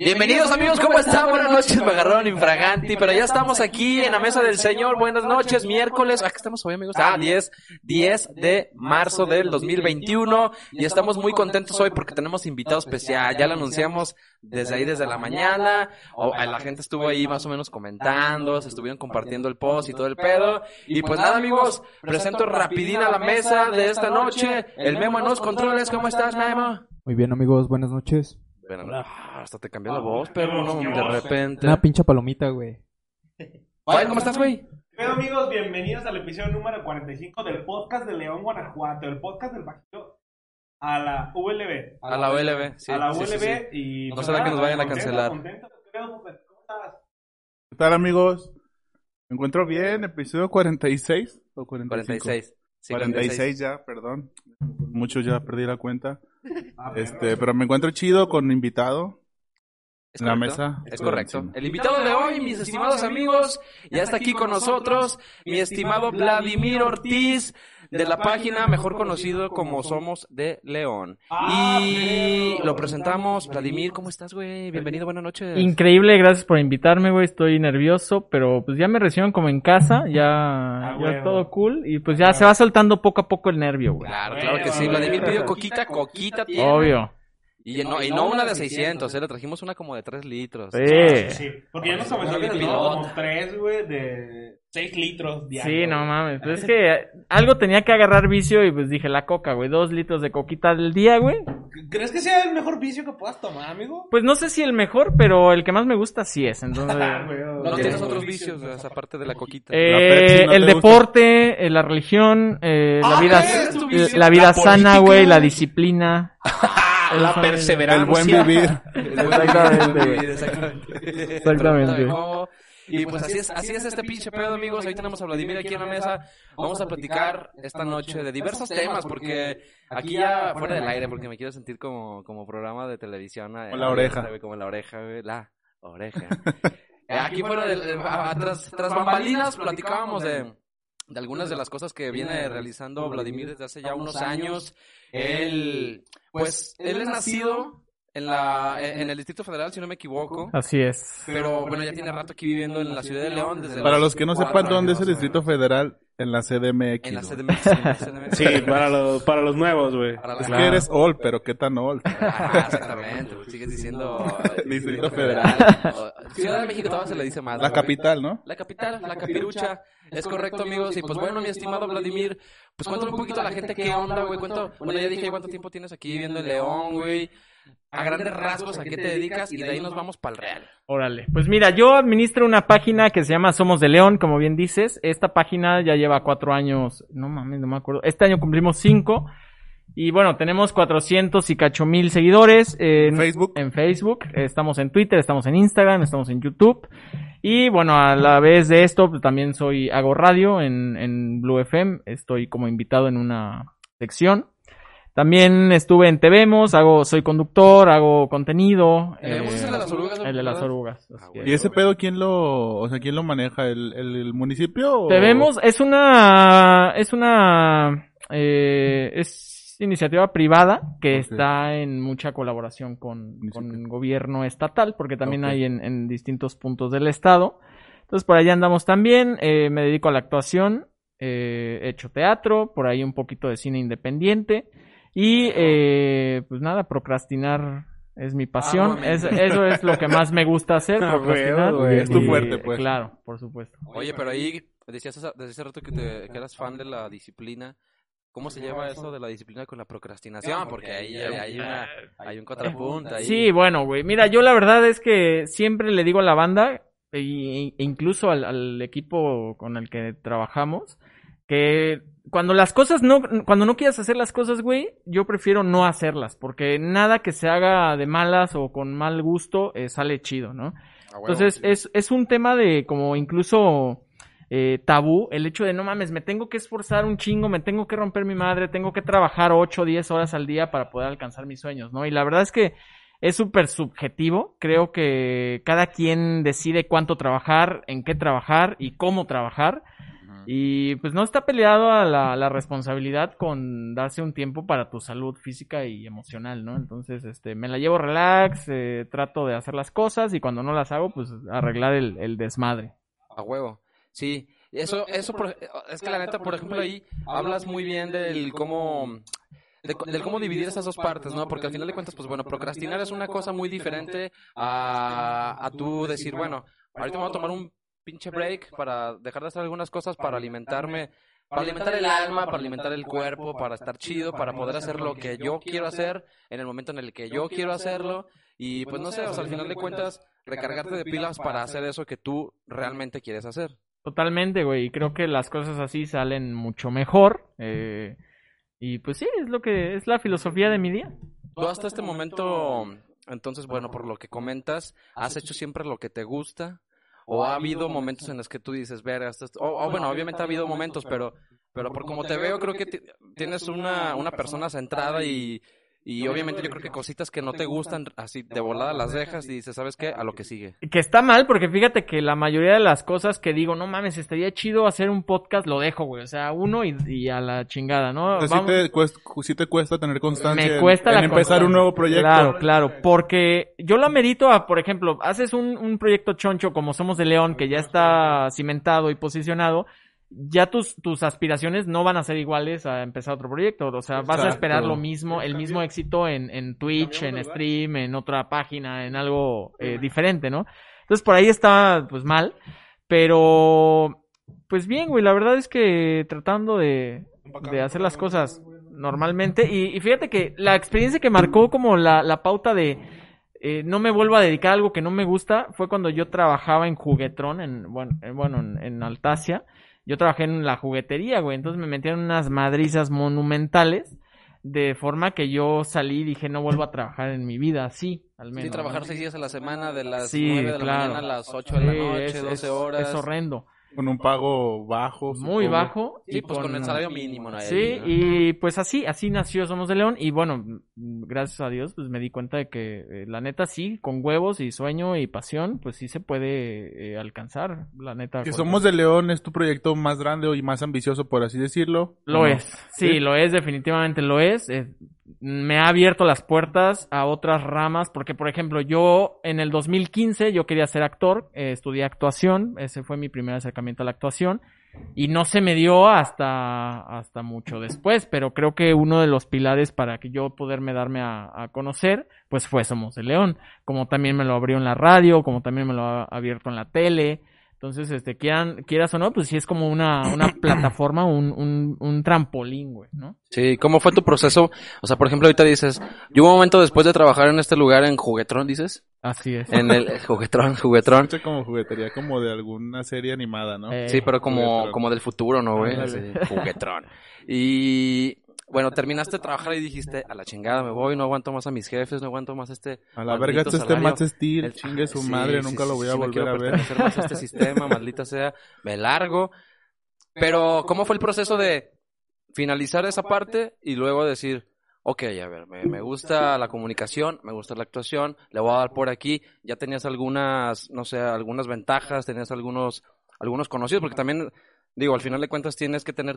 Bienvenidos amigos, ¿cómo están? Buenas noches, me agarraron infraganti, pero ya estamos aquí en la mesa del señor. Buenas noches, miércoles. ¿A qué estamos hoy, amigos? Ah, 10, 10 de marzo del 2021 y estamos muy contentos hoy porque tenemos invitado especial. Ya lo anunciamos desde ahí, desde la mañana. O, la gente estuvo ahí más o menos comentando, se estuvieron compartiendo el post y todo el pedo. Y pues nada, amigos, presento rapidín a la mesa de esta noche. El Memo en los controles, ¿cómo estás, Memo? Muy bien, amigos, buenas noches. Bueno, ah, hasta te cambió la voz, pero no, de repente. Una pincha palomita, güey. Ay, ¿Cómo estás, güey? Pero amigos, bienvenidos al episodio número 45 del podcast de León, Guanajuato, el podcast del Bajito a la ULB. A la ULB, sí. a la sí, ULB sí, sí. y... No pues, será que nos vayan a cancelar. ¿Cómo estás? ¿Qué tal amigos? Me encuentro bien, episodio 46 o 45? 46. Sí, 46 ya, perdón. Mucho ya perdí la cuenta. Ah, Este, pero me encuentro chido con invitado ¿Es en la mesa. Es correcto. El invitado de hoy, mis estimados amigos, ya está aquí con nosotros, mi estimado Vladimir Ortiz, de la página mejor conocido como Somos de León. Y lo presentamos. Vladimir, ¿cómo estás, güey? Bienvenido, buenas noches. Increíble, gracias por invitarme, güey. Estoy nervioso, pero pues ya me recibieron como en casa, ya, Ah, ya todo cool. Y pues ya se va soltando poco a poco el nervio, güey. Claro, claro que sí. Vladimir pidió coquita, coquita tiene. Obvio. Y no, y no una de 600, ¿eh? Le trajimos una como de 3 litros. Sí. Sí, sí. Porque ya nos soy que como tres, güey, de 6 litros diarios. Sí, no mames. Pues es que algo tenía que agarrar vicio y pues dije la coca, güey. Dos litros de coquita al día, güey. ¿Crees que sea el mejor vicio que puedas tomar, amigo? Pues no sé si el mejor, pero el que más me gusta sí es. Entonces, Ah, güey, No güey. tienes otros vicios, sea, aparte de la coquita. eh, no el deporte, eh, la religión, eh, la Ah, vida, eh, la vida La sana, política. güey, la disciplina. la El buen vivir. Exactamente. Exactamente. Exactamente. Y pues así es, así es este pinche pedo, amigos. Ahí tenemos a Vladimir aquí en la mesa. Vamos a platicar esta noche de diversos temas, porque aquí ya fuera del aire, porque me quiero sentir como, como programa de televisión. eh, Como la oreja. Como la oreja, la oreja. Aquí fuera del, eh, a- a- tras, tras bambalinas platicábamos de, de algunas de las cosas que viene realizando Vladimir desde hace ya unos años. Él, pues, él es nacido en la, en el Distrito Federal, si no me equivoco. Así es. Pero bueno, ya tiene rato aquí viviendo en la ciudad de León desde Para los que no sepan dónde es el Distrito. Federal, en la CDMX. En la. CDMX. en la CDMX. Sí, para los, para los nuevos, güey. Es que eres old, pero ¿qué tan old? Ajá, exactamente, güey, sigues diciendo eh, Distrito O- Ciudad de México todavía se le dice más. La capital, ¿no? La capital, la capirucha. Es correcto, amigos. Y pues bueno, mi estimado Vladimir, pues cuéntale un poquito a la gente qué onda, güey. Cuento, bueno, ya dije cuánto tiempo tienes aquí viviendo en León, güey. A grandes rasgos, ¿a qué te dedicas? Y de ahí nos vamos para el real. Órale. Pues mira, yo administro una página que se llama Somos de León, como bien dices. Esta página ya lleva cuatro años. No mames, no me acuerdo. Este año cumplimos cinco. Y bueno, tenemos 400 y cacho mil seguidores en Facebook. En Facebook. Estamos en Twitter, estamos en Instagram, estamos en YouTube. Y bueno, a la vez de esto, pues, también soy, hago radio en, en Blue FM. Estoy como invitado en una sección. También estuve en TVemos, hago, soy conductor, hago contenido. ¿Tenemos eh, de las orugas? el de las ¿verdad? orugas. Ah. ¿Y ese pedo quién lo, o sea, quién lo maneja? ¿El, el, el municipio? o- Te vemos, es una, es una, eh, es iniciativa privada que está en mucha colaboración con, con gobierno estatal, porque también hay en, en distintos puntos del estado. Entonces por allá andamos también, eh, me dedico a la actuación, eh, he hecho teatro, por ahí un poquito de cine independiente y eh, pues nada, procrastinar es mi pasión, Arduamente. es, eso es lo que más me gusta hacer, Ah, procrastinar. güey. Es tu fuerte, pues. Claro, por supuesto. Oye, pero ahí decías hace- desde hace rato que, te- que eras fan de la disciplina. ¿Cómo se lleva eso de la disciplina con la procrastinación? Porque ahí hay, hay una, hay un contrapunto ahí. Sí, bueno, güey. Mira, yo la verdad es que siempre le digo a la banda, e, e incluso al, al equipo con el que trabajamos, que cuando las cosas no, cuando no quieras hacer las cosas, güey, yo prefiero no hacerlas, porque nada que se haga de malas o con mal gusto eh, sale chido, ¿no? A huevo, Entonces, sí. es, es un tema de como incluso eh, tabú, el hecho de no mames, me tengo que esforzar un chingo, me tengo que romper mi madre, tengo que trabajar 8 o 10 horas al día para poder alcanzar mis sueños, ¿no? Y la verdad es que es súper subjetivo, creo que cada quien decide cuánto trabajar, en qué trabajar y cómo trabajar. Y pues no está peleado a la, la responsabilidad con darse un tiempo para tu salud física y emocional, ¿no? Entonces, este, me la llevo relax, eh, trato de hacer las cosas y cuando no las hago, pues arreglar el, el desmadre. A huevo. Sí. Eso, eso, por- es que la neta, por ejemplo, ahí hablas muy bien del cómo, de co- del cómo dividir esas dos partes, ¿no? Porque al final de cuentas, pues bueno, procrastinar es una cosa muy diferente a, a tú decir, bueno, ahorita me voy a tomar un pinche break para dejar de hacer algunas cosas para alimentarme, para alimentar el alma, para alimentar el cuerpo, para estar chido, para poder hacer lo que yo quiero hacer en el momento en el que yo quiero hacerlo. Y pues no sé, o sea, al final de cuentas, recargarte de pilas para hacer eso que tú realmente quieres hacer. Totalmente, güey. Y creo que las cosas así salen mucho mejor. eh, y pues sí, es lo que es la filosofía de mi día. Tú hasta este momento, entonces, bueno, por lo que comentas, ¿has hecho siempre lo que te gusta? ¿O ha habido momentos en los que tú dices, verga, esto es-" o, o, bueno, obviamente ha habido momentos, pero, pero por como te veo, creo que ti- tienes una, una persona centrada y, y obviamente yo creo que cositas que no te gustan, así de volada las dejas y dices, ¿sabes qué? A lo que sigue. Que está mal, porque fíjate que la mayoría de las cosas que digo, no mames, estaría chido hacer un podcast, lo dejo, güey. O sea, uno y, y a la chingada, ¿no? Sí Vamos- te, cuesta, sí te cuesta tener constancia me en- cuesta en, la empezar constancia. un nuevo proyecto. Claro, claro, porque yo lo amerito a, por ejemplo, haces un, un proyecto choncho como Somos de León, que ya está cimentado y posicionado, ya tus, tus aspiraciones no van a ser iguales a empezar otro proyecto. O sea, vas a esperar lo mismo, el mismo éxito en, en Twitch, en stream, en otra página, en algo eh, diferente, ¿no? Entonces por ahí está, pues mal, pero, pues bien, güey, la verdad es que tratando de, de hacer las cosas normalmente. Y, y fíjate que la experiencia que marcó como la, la pauta de eh, no me vuelvo a dedicar a algo que no me gusta fue cuando yo trabajaba en Juguetrón, en, bueno, en, bueno, en, en Altacia. Yo trabajé en la juguetería, güey. Entonces me metían unas madrizas monumentales de forma que yo salí y dije, no vuelvo a trabajar en mi vida así, al menos. Sí, trabajar seis días a la semana, de las Sí, nueve de la claro. mañana a las ocho de la noche, es- 12 es- horas. Es horrendo. Con un pago bajo. Muy supongo. bajo. Sí, y pues con el salario mínimo, ¿no? Sí, Ahí, ¿no? y pues así, así nació Somos de León. Y bueno, gracias a Dios, pues me di cuenta de que eh, la neta sí, con huevos y sueño y pasión, pues sí se puede eh, alcanzar, la neta. Que Somos de León es tu proyecto más grande y más ambicioso, por así decirlo. Lo es, sí, ¿Sí? lo es, definitivamente lo es. Eh, me ha abierto las puertas a otras ramas, porque por ejemplo, yo en el 2015 yo quería ser actor, eh, estudié actuación, ese fue mi primer acercamiento a la actuación, y no se me dio hasta, hasta mucho después, pero creo que uno de los pilares para que yo poderme darme a, a conocer, pues fue Somos de León, como también me lo abrió en la radio, como también me lo ha abierto en la tele, entonces, este, quieran, quieras o no, pues sí es como una, una plataforma, un, un, un trampolín, güey, ¿no? Sí, ¿cómo fue tu proceso? O sea, por ejemplo, ahorita dices, yo hubo un momento después de trabajar en este lugar en Juguetrón, dices, Así es. en el Juguetrón, Juguetrón. Escucha como juguetería, como de alguna serie animada, ¿no? Eh, Sí, pero como, Juguetrón. como del futuro, ¿no, güey? Así, Juguetrón. Y bueno, terminaste de trabajar y dijiste, a la chingada me voy, no aguanto más a mis jefes, no aguanto más este... A la verga, este, este salario". Matt Steel, El- chingue su Sí, madre, sí, nunca sí, lo voy a volver quiero a ver. más a este sistema, maldita sea, me largo. Pero, ¿cómo fue el proceso de finalizar esa parte y luego decir, ok, a ver, me, me gusta la comunicación, me gusta la actuación, le voy a dar por aquí, ya tenías algunas, no sé, algunas ventajas, tenías algunos, algunos conocidos, porque también, digo, al final de cuentas tienes que tener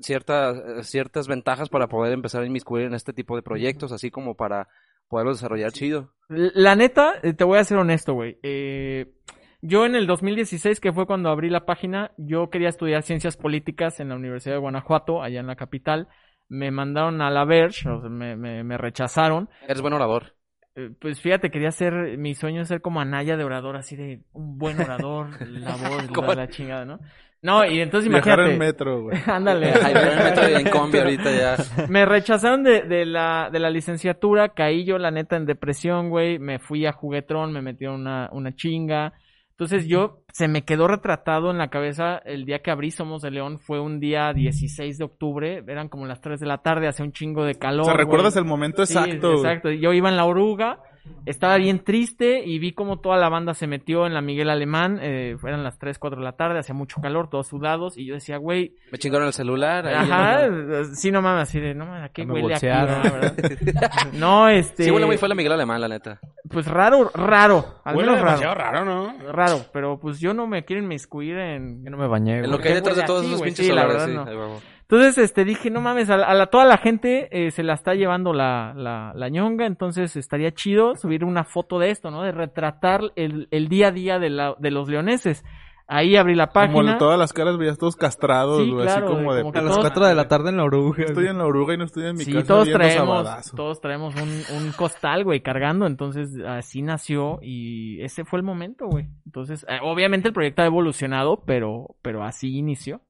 ciertas, ciertas ventajas para poder empezar a inmiscuir en este tipo de proyectos, así como para poderlos desarrollar chido. La neta, eh, te voy a ser honesto, güey. Eh, yo en el 2016, que fue cuando abrí la página, yo quería estudiar ciencias políticas en la Universidad de Guanajuato, allá en la capital. Me mandaron a la Verge, o sea, me, me, me rechazaron. Eres buen orador. Eh, Pues fíjate, quería ser, mi sueño es ser como Anaya de orador, así de un buen orador, la voz, la, la chingada, ¿no? No, y entonces Viajar en imagínate. metro, güey. Ándale. En el metro y en combi ahorita ya. Me rechazaron de, de la, de la licenciatura, caí yo la neta en depresión, güey, me fui a juguetrón, me metieron una, una chinga. Entonces yo, se me quedó retratado en la cabeza el día que abrí Somos de León, fue un día 16 de octubre, eran como las 3 de la tarde, hacía un chingo de calor. O sea, ¿recuerdas güey. el momento exacto? exacto. Yo iba en la oruga, estaba bien triste y vi como toda la banda se metió en la Miguel Alemán, eh, eran las 3, 4 de la tarde, hacía mucho calor, todos sudados, y yo decía, güey, Me chingaron el celular. ahí Ajá, en- sí, no mames, así de, no mames, ¿a qué Me huele aquí? no, verdad? No, este, Sí, huele muy fue la Miguel Alemán, la neta. pues raro, raro, al Huele menos demasiado raro, raro, ¿no? raro, pero pues yo no me quiero inmiscuir en... Yo no me bañé, En lo que hay detrás de todos esos pinches sí, la olores, verdad, sí. no. ahí vamos. Entonces, este, dije, no mames, a, la- a la, toda la gente eh, se la está llevando la, la, la ñonga, entonces estaría chido subir una foto de esto, ¿no? De retratar el, el día a día de, la, de los leoneses. Ahí abrí la página. Como todas las caras veías todos castrados, Sí, güey, claro, así como de como A las todos- 4 de la tarde en la oruga. Estoy en la oruga y no estoy en mi Sí, casa todos traemos, todos traemos un, un costal, güey, cargando, entonces así nació y ese fue el momento, güey. Entonces, eh, obviamente el proyecto ha evolucionado, pero, pero así inició.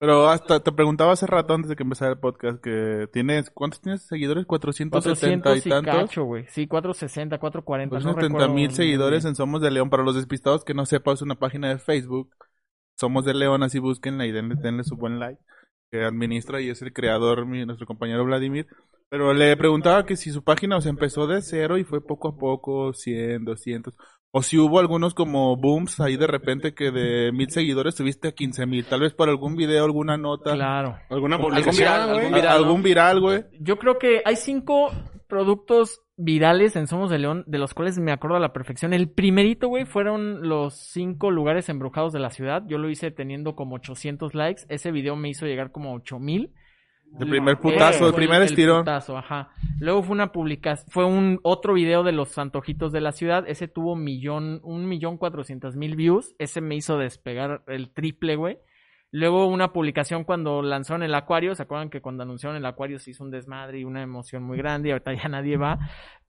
Pero hasta te preguntaba hace rato antes de que empezara el podcast que tienes... ¿Cuántos tienes seguidores? 470 400 y y tantos. cacho, güey. Sí, 460, 440, no 470 recuerdo mil seguidores en Somos de León. Para los despistados que no sepan, es una página de Facebook. Somos de León, así búsquenla y denle, denle su buen like. Que administra y es el creador, mi, nuestro compañero Vladimir. Pero le preguntaba que si su página o sea, empezó de cero y fue poco a poco, 100, 200. O si hubo algunos como booms ahí de repente que de mil seguidores subiste a 15 mil. Tal vez por algún video, alguna nota. Claro. ¿Alguna Algún publicación, viral, güey? algún viral. Algún viral, güey. Yo creo que hay cinco productos virales en Somos de León, de los cuales me acuerdo a la perfección. El primerito, güey, fueron los cinco lugares embrujados de la ciudad. Yo lo hice teniendo como 800 likes. Ese video me hizo llegar como a 8000. El primer putazo, el primer estirón. putazo, ajá. Luego fue una publicación, fue un otro video de los antojitos de la ciudad. Ese tuvo millón, un millón cuatrocientos mil views. Ese me hizo despegar el triple, güey. Luego una publicación cuando lanzaron el acuario. ¿Se acuerdan que cuando anunciaron el acuario se hizo un desmadre y una emoción muy grande? Y ahorita ya nadie va.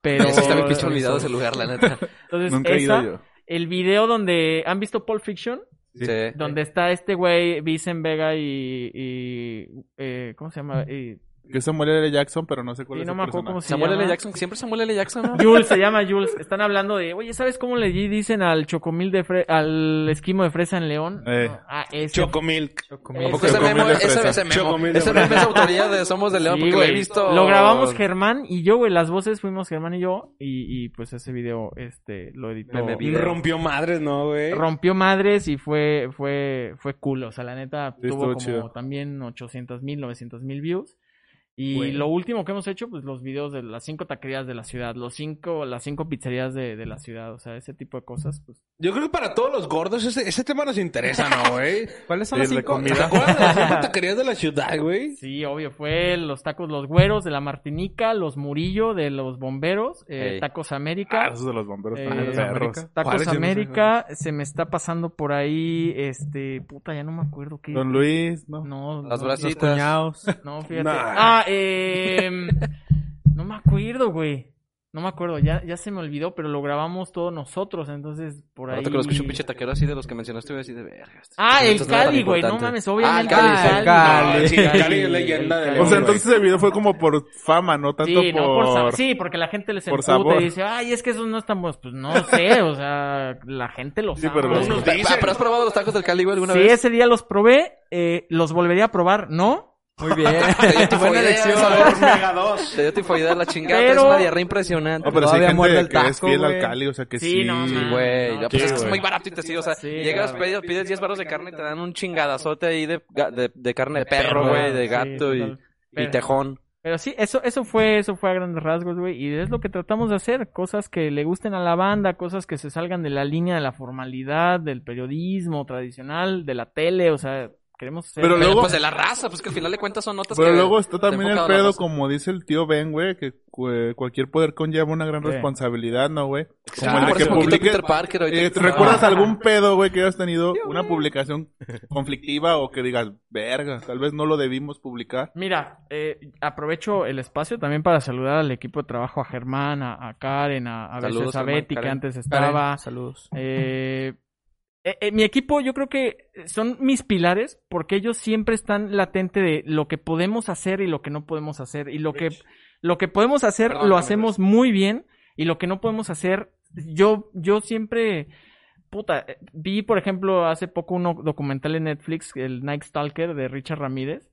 Pero. Eso está bien pinche olvidado ese lugar, la neta. Entonces, Nunca he ido esa, yo. el video donde. ¿Han visto Pulp Fiction? Sí. Donde está este güey, Vicen Vega y. y, eh, ¿Cómo se llama? Y Que es Samuel L. Jackson, pero no sé cuál Sí, es no el me acuerdo cómo se Samuel llama. L. Jackson, siempre Samuel L. Jackson, ¿no? Jules, se llama Jules. Están hablando de, oye, ¿sabes cómo le dicen al chocomil de fre al esquimo de fresa en León? Eh. No, Ah, ese. Chocomilk. ¿A poco ese Chocomil memo, de ese, ese memo, Chocomil de ese memo es autoría de Somos de León, Sí, porque lo he visto. Lo grabamos Germán y yo, güey. Las voces fuimos Germán y yo. Y, y pues ese video, este, lo editó. Y rompió madres, ¿no, güey? Rompió madres y fue, fue, fue cool. O sea, la neta Sí, tuvo como chido. también 800 mil, 900 mil views. Y lo último que hemos hecho, pues los videos de las cinco taquerías de la ciudad, los cinco, las cinco pizzerías de, de la ciudad, o sea, ese tipo de cosas, pues. Yo creo que para todos los gordos ese, ese tema nos interesa, ¿no, güey? ¿Cuáles son las cinco? comida. ¿Te acuerdas de las cinco taquerías de la ciudad, güey? Sí, obvio, fue los tacos Los Güeros de la Martinica, los Murillo de los Bomberos, eh. Tacos Ah, América, esos de los bomberos Eh, perros. Tacos no sé, América, se me está pasando por ahí, este, puta, ya no me acuerdo qué. Don Luis, ¿no? No, Las no, Los cuñados. no, fíjate. Nah. Ah, eh, no me acuerdo, güey. No me acuerdo, ya, ya se me olvidó, pero lo grabamos todos nosotros, entonces por ahí. Ahorita que lo un pinche taquero así de los que mencionaste, voy a decir de verga. este- Ah, el Cali, güey, no mames, Ah, el obviamente Cali, el sí. Cali. Cali. No, sí, el Cali es leyenda de O sea, entonces el video fue como por fama, no tanto Sí, por... no por sí, porque la gente les emputa y dice, ay, es que esos no están buenos. Pues no sé, o sea, la gente lo Sí, sabe. pero los- Ah. ¿Pero has probado los tacos del Cali, güey, alguna Sí, vez? ese día los probé, eh, los volvería a probar, ¿no? Muy bien. Te dio tifoidea, Buena elección. Mega 2. Te dio tifoidea la chingada, Pero- es una diarrea impresionante. No, pero sí hay Todavía muerde gente el que es fiel al. Cali, o sea que Sí, sí. no, Sí, man. güey. No, pues es que es muy barato y te sí, o sea, Sí, llegas, claro. pides, pides 10 barros de carne y te dan un chingadazote ahí de, de, de carne de, perro, güey, de sí, gato y, y tejón. Pero sí, eso, eso fue, eso fue a grandes rasgos, güey. Y es lo que tratamos de hacer. Cosas que le gusten a la banda, cosas que se salgan de la línea de la formalidad, del periodismo tradicional, de la tele, o sea, queremos hacer. Pero luego- pues de la raza, pues que al final de cuentas son notas Pero que luego está también el pedo, como dice el tío Ben, güey, que cu- cualquier poder conlleva una gran Sí. responsabilidad, ¿no, güey? Como el de que publique... Peter Parker Eh, ¿te ¿Recuerdas algún pedo, güey, que hayas tenido una publicación conflictiva o que digas, verga, tal vez no lo debimos publicar? Mira, eh, aprovecho el espacio también para saludar al equipo de trabajo, a Germán, a, a Karen, a, a Saludos, veces a Germán, Betty, que Karen. antes Karen, estaba. Saludos. Eh, eh, eh, mi equipo yo creo que son mis pilares porque ellos siempre están latente de lo que podemos hacer y lo que no podemos hacer. Y lo que lo que podemos hacer lo hacemos muy bien y lo que no podemos hacer yo yo siempre puta eh, vi por ejemplo hace poco un documental en Netflix el Night Stalker de Richard Ramírez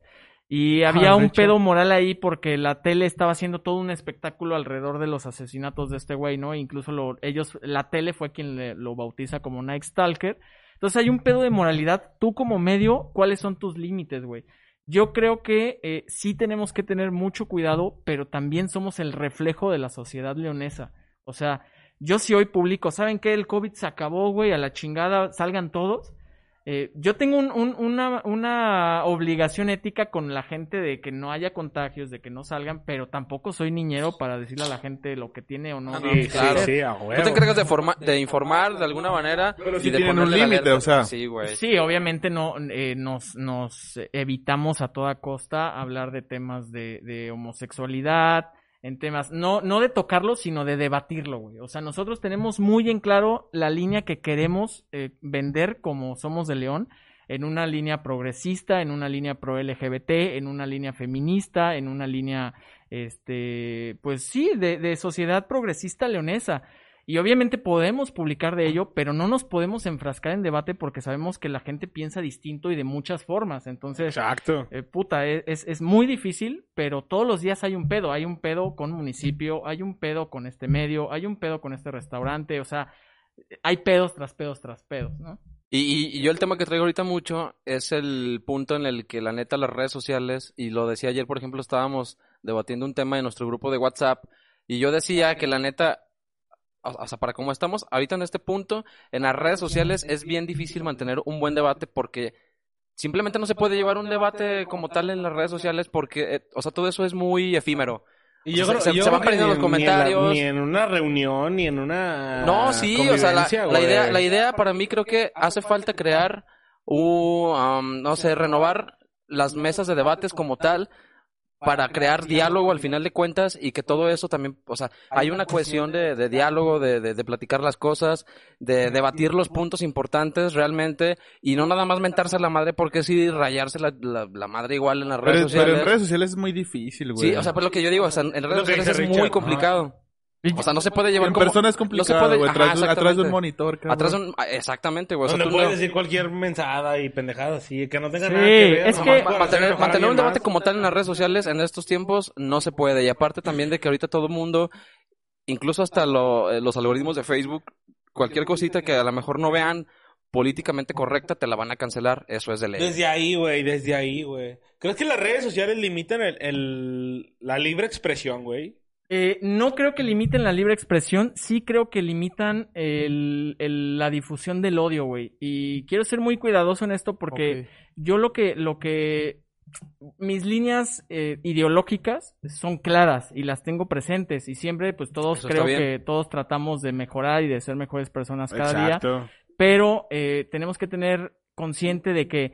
y había un pedo moral ahí porque la tele estaba haciendo todo un espectáculo alrededor de los asesinatos de este güey, ¿no? Incluso lo, ellos, la tele fue quien le- lo bautiza como Night Stalker. Entonces hay un pedo de moralidad. Tú como medio, ¿cuáles son tus límites, güey? Yo creo que eh, sí tenemos que tener mucho cuidado, pero también somos el reflejo de la sociedad leonesa. O sea, yo si hoy publico, ¿saben qué? El COVID se acabó, güey, a la chingada, salgan todos. Eh, yo tengo un- un- una, una obligación ética con la gente de que no haya contagios, de que no salgan, pero tampoco soy niñero para decirle a la gente lo que tiene o no. Ah, no, Sí, claro. sí, a Tú huevo. te encargas de, forma- de informar de alguna manera Pero sí y de tienen un ponerle la límite, o sea. Sí, güey. Sí, obviamente no eh, nos, nos evitamos a toda costa hablar de temas de, de homosexualidad, en temas, no, no de tocarlo, sino de debatirlo, güey. O sea, nosotros tenemos muy en claro la línea que queremos eh, vender como somos de León, en una línea progresista, en una línea pro LGBT, en una línea feminista, en una línea, este, pues sí, de, de sociedad progresista leonesa. Y obviamente podemos publicar de ello, pero no nos podemos enfrascar en debate porque sabemos que la gente piensa distinto y de muchas formas. Entonces, Exacto. eh, puta, es, es- es muy difícil, pero todos los días hay un pedo. Hay un pedo con municipio, hay un pedo con este medio, hay un pedo con este restaurante. O sea, hay pedos tras pedos tras pedos, ¿no? Y, y- y yo el tema que traigo ahorita mucho es el punto en el que la neta las redes sociales, y lo decía ayer, por ejemplo, estábamos debatiendo un tema en nuestro grupo de WhatsApp, y yo decía que la neta, o, sea, para como estamos ahorita en este punto, en las redes sociales es bien difícil mantener un buen debate porque simplemente no se puede llevar un debate como tal en las redes sociales porque, eh, o sea, todo eso es muy efímero. Y yo O sea, creo, se- yo se van perdiendo los en- ni en la- comentarios. Ni en, una reunión, ni en una. No, sí, o sea, la, idea, la idea para mí creo que hace falta crear um, no sé, renovar las mesas de debates como tal, para crear diálogo al final de cuentas y que todo eso también, o sea, hay una cohesión de, de diálogo, de, de, de platicar las cosas, de debatir los puntos importantes realmente y no nada más mentarse la madre porque sí rayarse la, la, la madre igual en las redes Pero, pero sociales. en redes sociales es muy difícil, güey. Sí, o sea, pues lo que yo digo, o sea, en redes sociales es muy complicado. O sea, no se puede llevar en como... persona es no se complicado, puede- güey. ajá, Atrás, de- atrás de un monitor, cabrón. Atrás de un... ah, Exactamente, güey. O sea, Donde tú puedes no- decir cualquier mensada y pendejada así, que no tenga Sí, nada que ver. es que- mantener, un debate más. como tal en las redes sociales en estos tiempos no se puede. Y aparte también de que ahorita todo el mundo, incluso hasta lo- eh, los algoritmos de Facebook, cualquier cosita que a lo mejor no vean políticamente correcta, te la van a cancelar. Eso es de ley. Desde ahí, güey, desde ahí, güey. ¿Crees que las redes sociales limitan el, el- la libre expresión, güey? Eh, no creo que limiten la libre expresión, sí creo que limitan el- el- la difusión del odio, güey. Y quiero ser muy cuidadoso en esto porque yo lo que, lo que, mis líneas eh, ideológicas son claras y las tengo presentes y siempre, pues todos Eso creo que todos tratamos de mejorar y de ser mejores personas cada día Exacto. pero eh, tenemos que tener consciente de que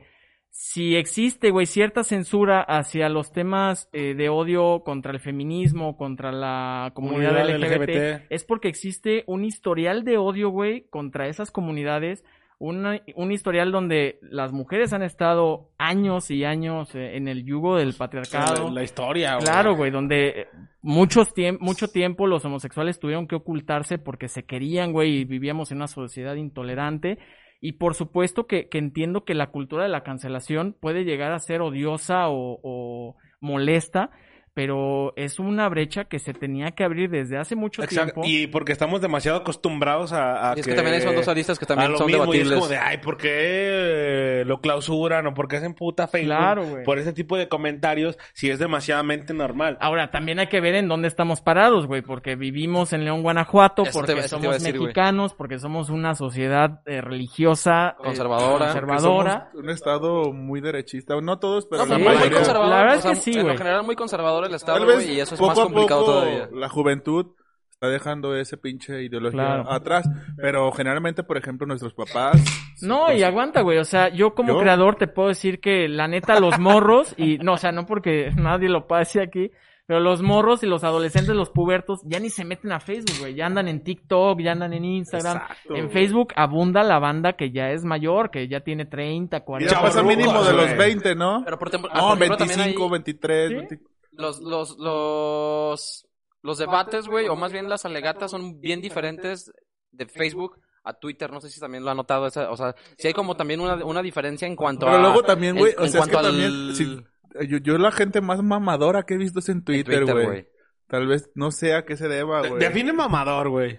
si existe, güey, cierta censura hacia los temas eh, de odio contra el feminismo, contra la comunidad, Comunidad LGBT, LGBT. es porque existe un historial de odio, güey, contra esas comunidades, una- un historial donde las mujeres han estado años y años eh, en el yugo del patriarcado. La, la historia, güey. Claro, güey, donde eh, muchos tiemp- mucho tiempo los homosexuales tuvieron que ocultarse porque se querían, güey, y vivíamos en una sociedad intolerante. Y por supuesto que, que entiendo que la cultura de la cancelación puede llegar a ser odiosa o, o molesta, pero es una brecha que se tenía que abrir desde hace mucho Exacto. tiempo. Y porque estamos demasiado acostumbrados a, a Y es que también son dos aristas que a también lo son mismo, y es debatibles. como de, ay, ¿por qué lo clausuran o por qué hacen puta Facebook Claro, güey. por ese tipo de comentarios si es demasiadamente normal? Ahora, también hay que ver en dónde estamos parados, güey, porque vivimos en León, Guanajuato, Eso porque te somos decir, mexicanos, porque somos una sociedad eh, religiosa, eh, Conservadora. conservadora. Somos un estado muy derechista. No todos, pero No, la pero mayoría. La verdad o es que sí, En güey. general muy conservador el Estado, Tal vez güey, y eso es poco más a complicado poco todavía. la juventud está dejando ese pinche ideología Claro. atrás. Pero generalmente, por ejemplo, nuestros papás. No, y aguanta, güey. O sea, yo como ¿Yo? creador te puedo decir que la neta los morros, y no, o sea, no porque nadie lo decir aquí, pero los morros y los adolescentes, los pubertos, ya ni se meten a Facebook, güey. Ya andan en TikTok, ya andan en Instagram. Exacto, en güey. Facebook abunda la banda que ya es mayor, que ya tiene 30, 40. Ya pasa mínimo de los güey. 20, ¿no? Pero por, ejemplo- No, por ejemplo, también 25, hay 23. ¿Sí? 20 los, los, los, los debates, güey, o más bien las alegatas son bien diferentes de Facebook a Twitter. No sé si también lo ha notado. Esa, o sea, si hay como también una, una diferencia en cuanto Pero a... luego también, güey, o sea, es que cuanto también, al- sí, yo, yo la gente más mamadora que he visto es en Twitter, güey. Tal vez no sé a qué se deba, De- güey. Define mamador, güey.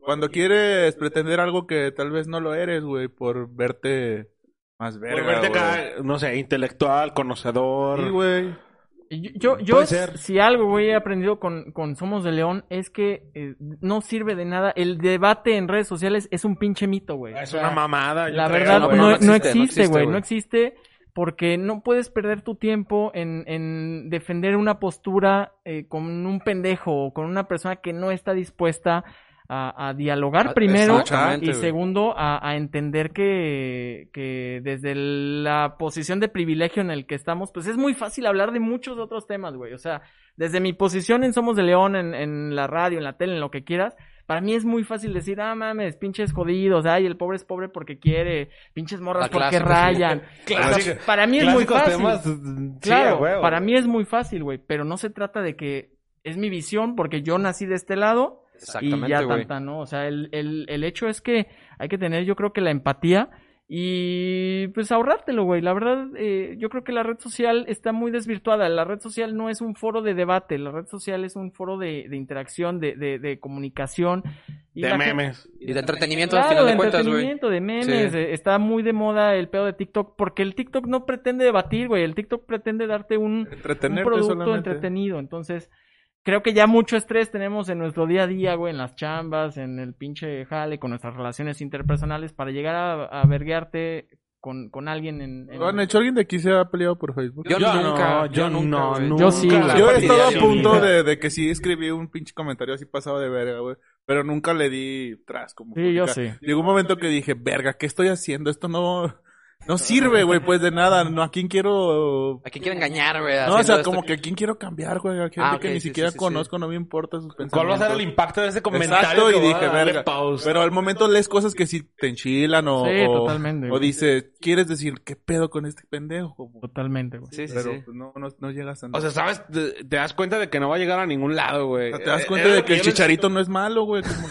Cuando quieres pretender algo que tal vez no lo eres, güey, por verte más verga, Por verte acá, no sé, intelectual, conocedor. Sí, güey. Yo, yo, si algo, güey, he aprendido con, con Somos de León es que eh, no sirve de nada. El debate en redes sociales es un pinche mito, güey. es O sea, una mamada. yo La creo, verdad, no, no no existe, güey. No existe porque no puedes perder tu tiempo en, en defender una postura eh, con un pendejo o con una persona que no está dispuesta a, a dialogar Ah, primero y güey. segundo a, a entender que, que desde la posición de privilegio en el que estamos, pues es muy fácil hablar de muchos otros temas, güey. O sea, desde mi posición en Somos de León, en, en la radio, en la tele, en lo que quieras, para mí es muy fácil decir, ah, mames, pinches jodidos, ay, el pobre es pobre porque quiere, pinches morras La porque rayan. Clásico- O sea, para mí es muy fácil. temas, sí, Claro, a huevo. para mí es muy fácil, güey, pero no se trata de que es mi visión porque yo nací de este lado y Exactamente, ya güey. tanta, ¿no? O sea, el, el, el hecho es que hay que tener, yo creo que la empatía y pues ahorrártelo, güey. La verdad, eh, yo creo que la red social está muy desvirtuada. La red social no es un foro de debate, la red social es un foro de, de interacción, de, de, de comunicación. Y De gente- memes. Y de entretenimiento al Claro, final de de cuentas, güey. entretenimiento, de memes, Sí. eh, está muy de moda el pedo de TikTok, porque el TikTok no pretende debatir, güey, el TikTok pretende darte un, producto solamente. entretenido, entonces creo que ya mucho estrés tenemos en nuestro día a día, güey, en las chambas, en el pinche jale, con nuestras relaciones interpersonales, para llegar a, a verguearte con, con alguien en... en- ¿Lo han hecho? ¿Alguien de aquí se ha peleado por Facebook? Yo, Yo nunca, no, yo yo nunca, no. Yo sí, güey. Yo he estado a punto de, de que sí escribí un pinche comentario así pasado de verga, güey. Pero nunca le di tras como Sí, yo sí. Llegó un momento que dije, verga, ¿qué estoy haciendo? Esto no... no sirve, güey, pues de nada. No, ¿a quién quiero...? ¿A quién quiere engañar, güey? No, o sea, esto? como que a quién quiero cambiar, güey. A gente Ah, que ni sí, siquiera sí, sí, conozco, no me importa sus pensamientos. ¿Cuál va a ser el impacto de ese comentario? Exacto, y dije, verga. pause? Pero al momento lees cosas que sí te enchilan o, Sí, o, totalmente, o dices, ¿quieres decir qué pedo con este pendejo? Totalmente, güey. Sí, sí, Pero sí. pues, no, no, no llegas a O sea, ¿sabes? Te, te das cuenta de que no va a llegar a ningún lado, güey. te das Eh, cuenta de que el chicharito no es malo, güey. como-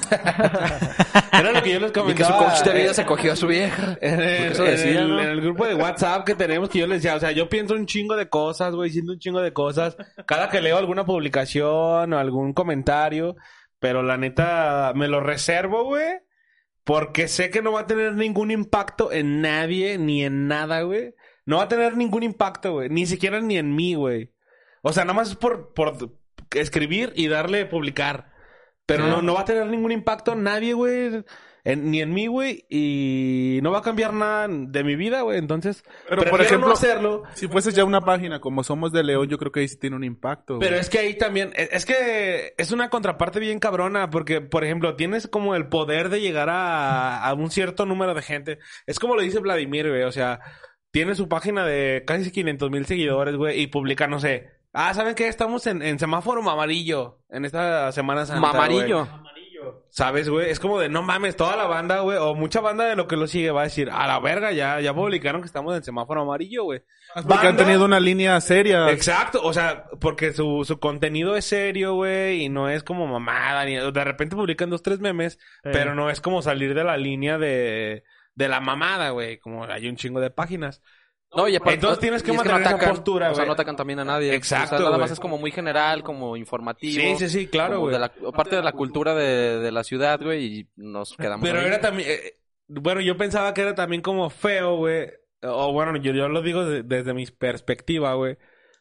Era lo que yo les Y que comentaba. su coach de vida eh, se cogió a su vieja. Porque eso decía. En el grupo de WhatsApp que tenemos que yo les decía, o sea, yo pienso un chingo de cosas, güey, siento un chingo de cosas. Cada que leo alguna publicación o algún comentario, pero la neta me lo reservo, güey, porque sé que no va a tener ningún impacto en nadie ni en nada, güey. No va a tener ningún impacto, güey, ni siquiera ni en mí, güey. O sea, nada más es por, por escribir y darle publicar. Pero no, no va a tener ningún impacto en nadie, güey. En- ni en mí, güey. Y no va a cambiar nada de mi vida, güey. Entonces, Pero, por ejemplo, no hacerlo. Si fuese ya una página como Somos de León, yo creo que ahí sí tiene un impacto. Pero es que ahí también, es es que es una contraparte bien cabrona, porque, por ejemplo, tienes como el poder de llegar a, a un cierto número de gente. Es como lo dice Vladimir, güey, o sea, tiene su página de casi 500 mil seguidores, güey, y publica, no sé, ah, ¿saben qué? Estamos en, en semáforo amarillo en esta Semana Santa, Mamarillo. güey. ¿Sabes, güey? Es como de, no mames, toda la banda, güey, o mucha banda de lo que lo sigue va a decir, a la verga, ya, ya publicaron que estamos en semáforo amarillo, güey. Porque han tenido una línea seria. Exacto, o sea, porque su, su contenido es serio, güey, y no es como mamada, ni de repente publican dos, tres memes, pero no es como salir de la línea de, de la mamada, güey, como hay un chingo de páginas. No, y aparte, Entonces tienes que es mantener esa atacan, postura, O sea, no atacan también a nadie. Exacto, O sea, nada más es como muy general, como informativo. Sí, sí, sí, claro, güey. Aparte de la cultura de, de la ciudad, güey, y nos quedamos Pero ahí. era también, eh, bueno, yo pensaba que era también como feo, güey, o bueno, yo, yo lo digo de- desde mi perspectiva, güey,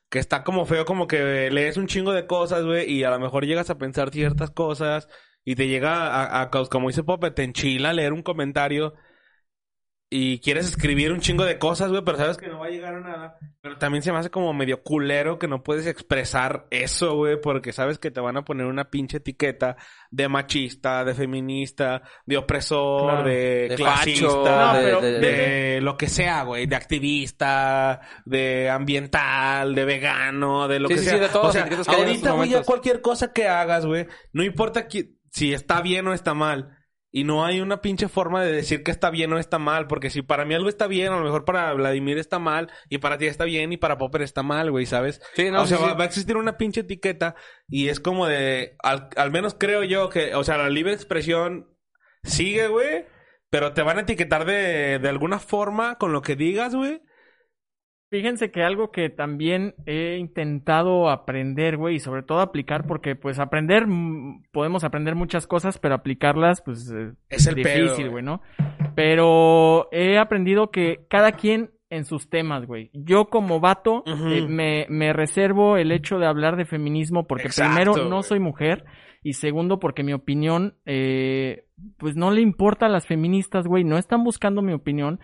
que está como feo, como que lees un chingo de cosas, güey, y a lo mejor llegas a pensar ciertas cosas y te llega a, a como dice Pope, te enchila leer un comentario y quieres escribir un chingo de cosas, güey, pero sabes que no va a llegar a nada. Pero también se me hace como medio culero que no puedes expresar eso, güey, porque sabes que te van a poner una pinche etiqueta de machista, de feminista, de opresor, Claro. de, De clasista, facho, No, de- pero- de- de lo que sea, güey, de activista, de ambiental, de vegano, de lo Sí, que sí, sea. sí, de todas o sea, ahorita, güey, cualquier cosa que hagas, güey, no importa qui- si está bien o está mal. Y no hay una pinche forma de decir que está bien o está mal, porque si para mí algo está bien, a lo mejor para Vladimir está mal, y para ti está bien, y para Popper está mal, güey, ¿sabes? Sí, no, o sea, sí, va, va a existir una pinche etiqueta, y es como de, al, al menos creo yo que, o sea, la libre expresión sigue, güey, pero te van a etiquetar de, de alguna forma con lo que digas, güey. Fíjense que algo que también he intentado aprender, güey, y sobre todo aplicar, porque pues aprender, mm, podemos aprender muchas cosas, pero aplicarlas, pues eh, Es el difícil, güey. ¿no? Pero he aprendido que cada quien en sus temas, güey. Yo como vato eh, me, me reservo el hecho de hablar de feminismo porque Exacto, primero no güey. soy mujer y segundo porque mi opinión, eh, pues no le importa a las feministas, güey, no están buscando mi opinión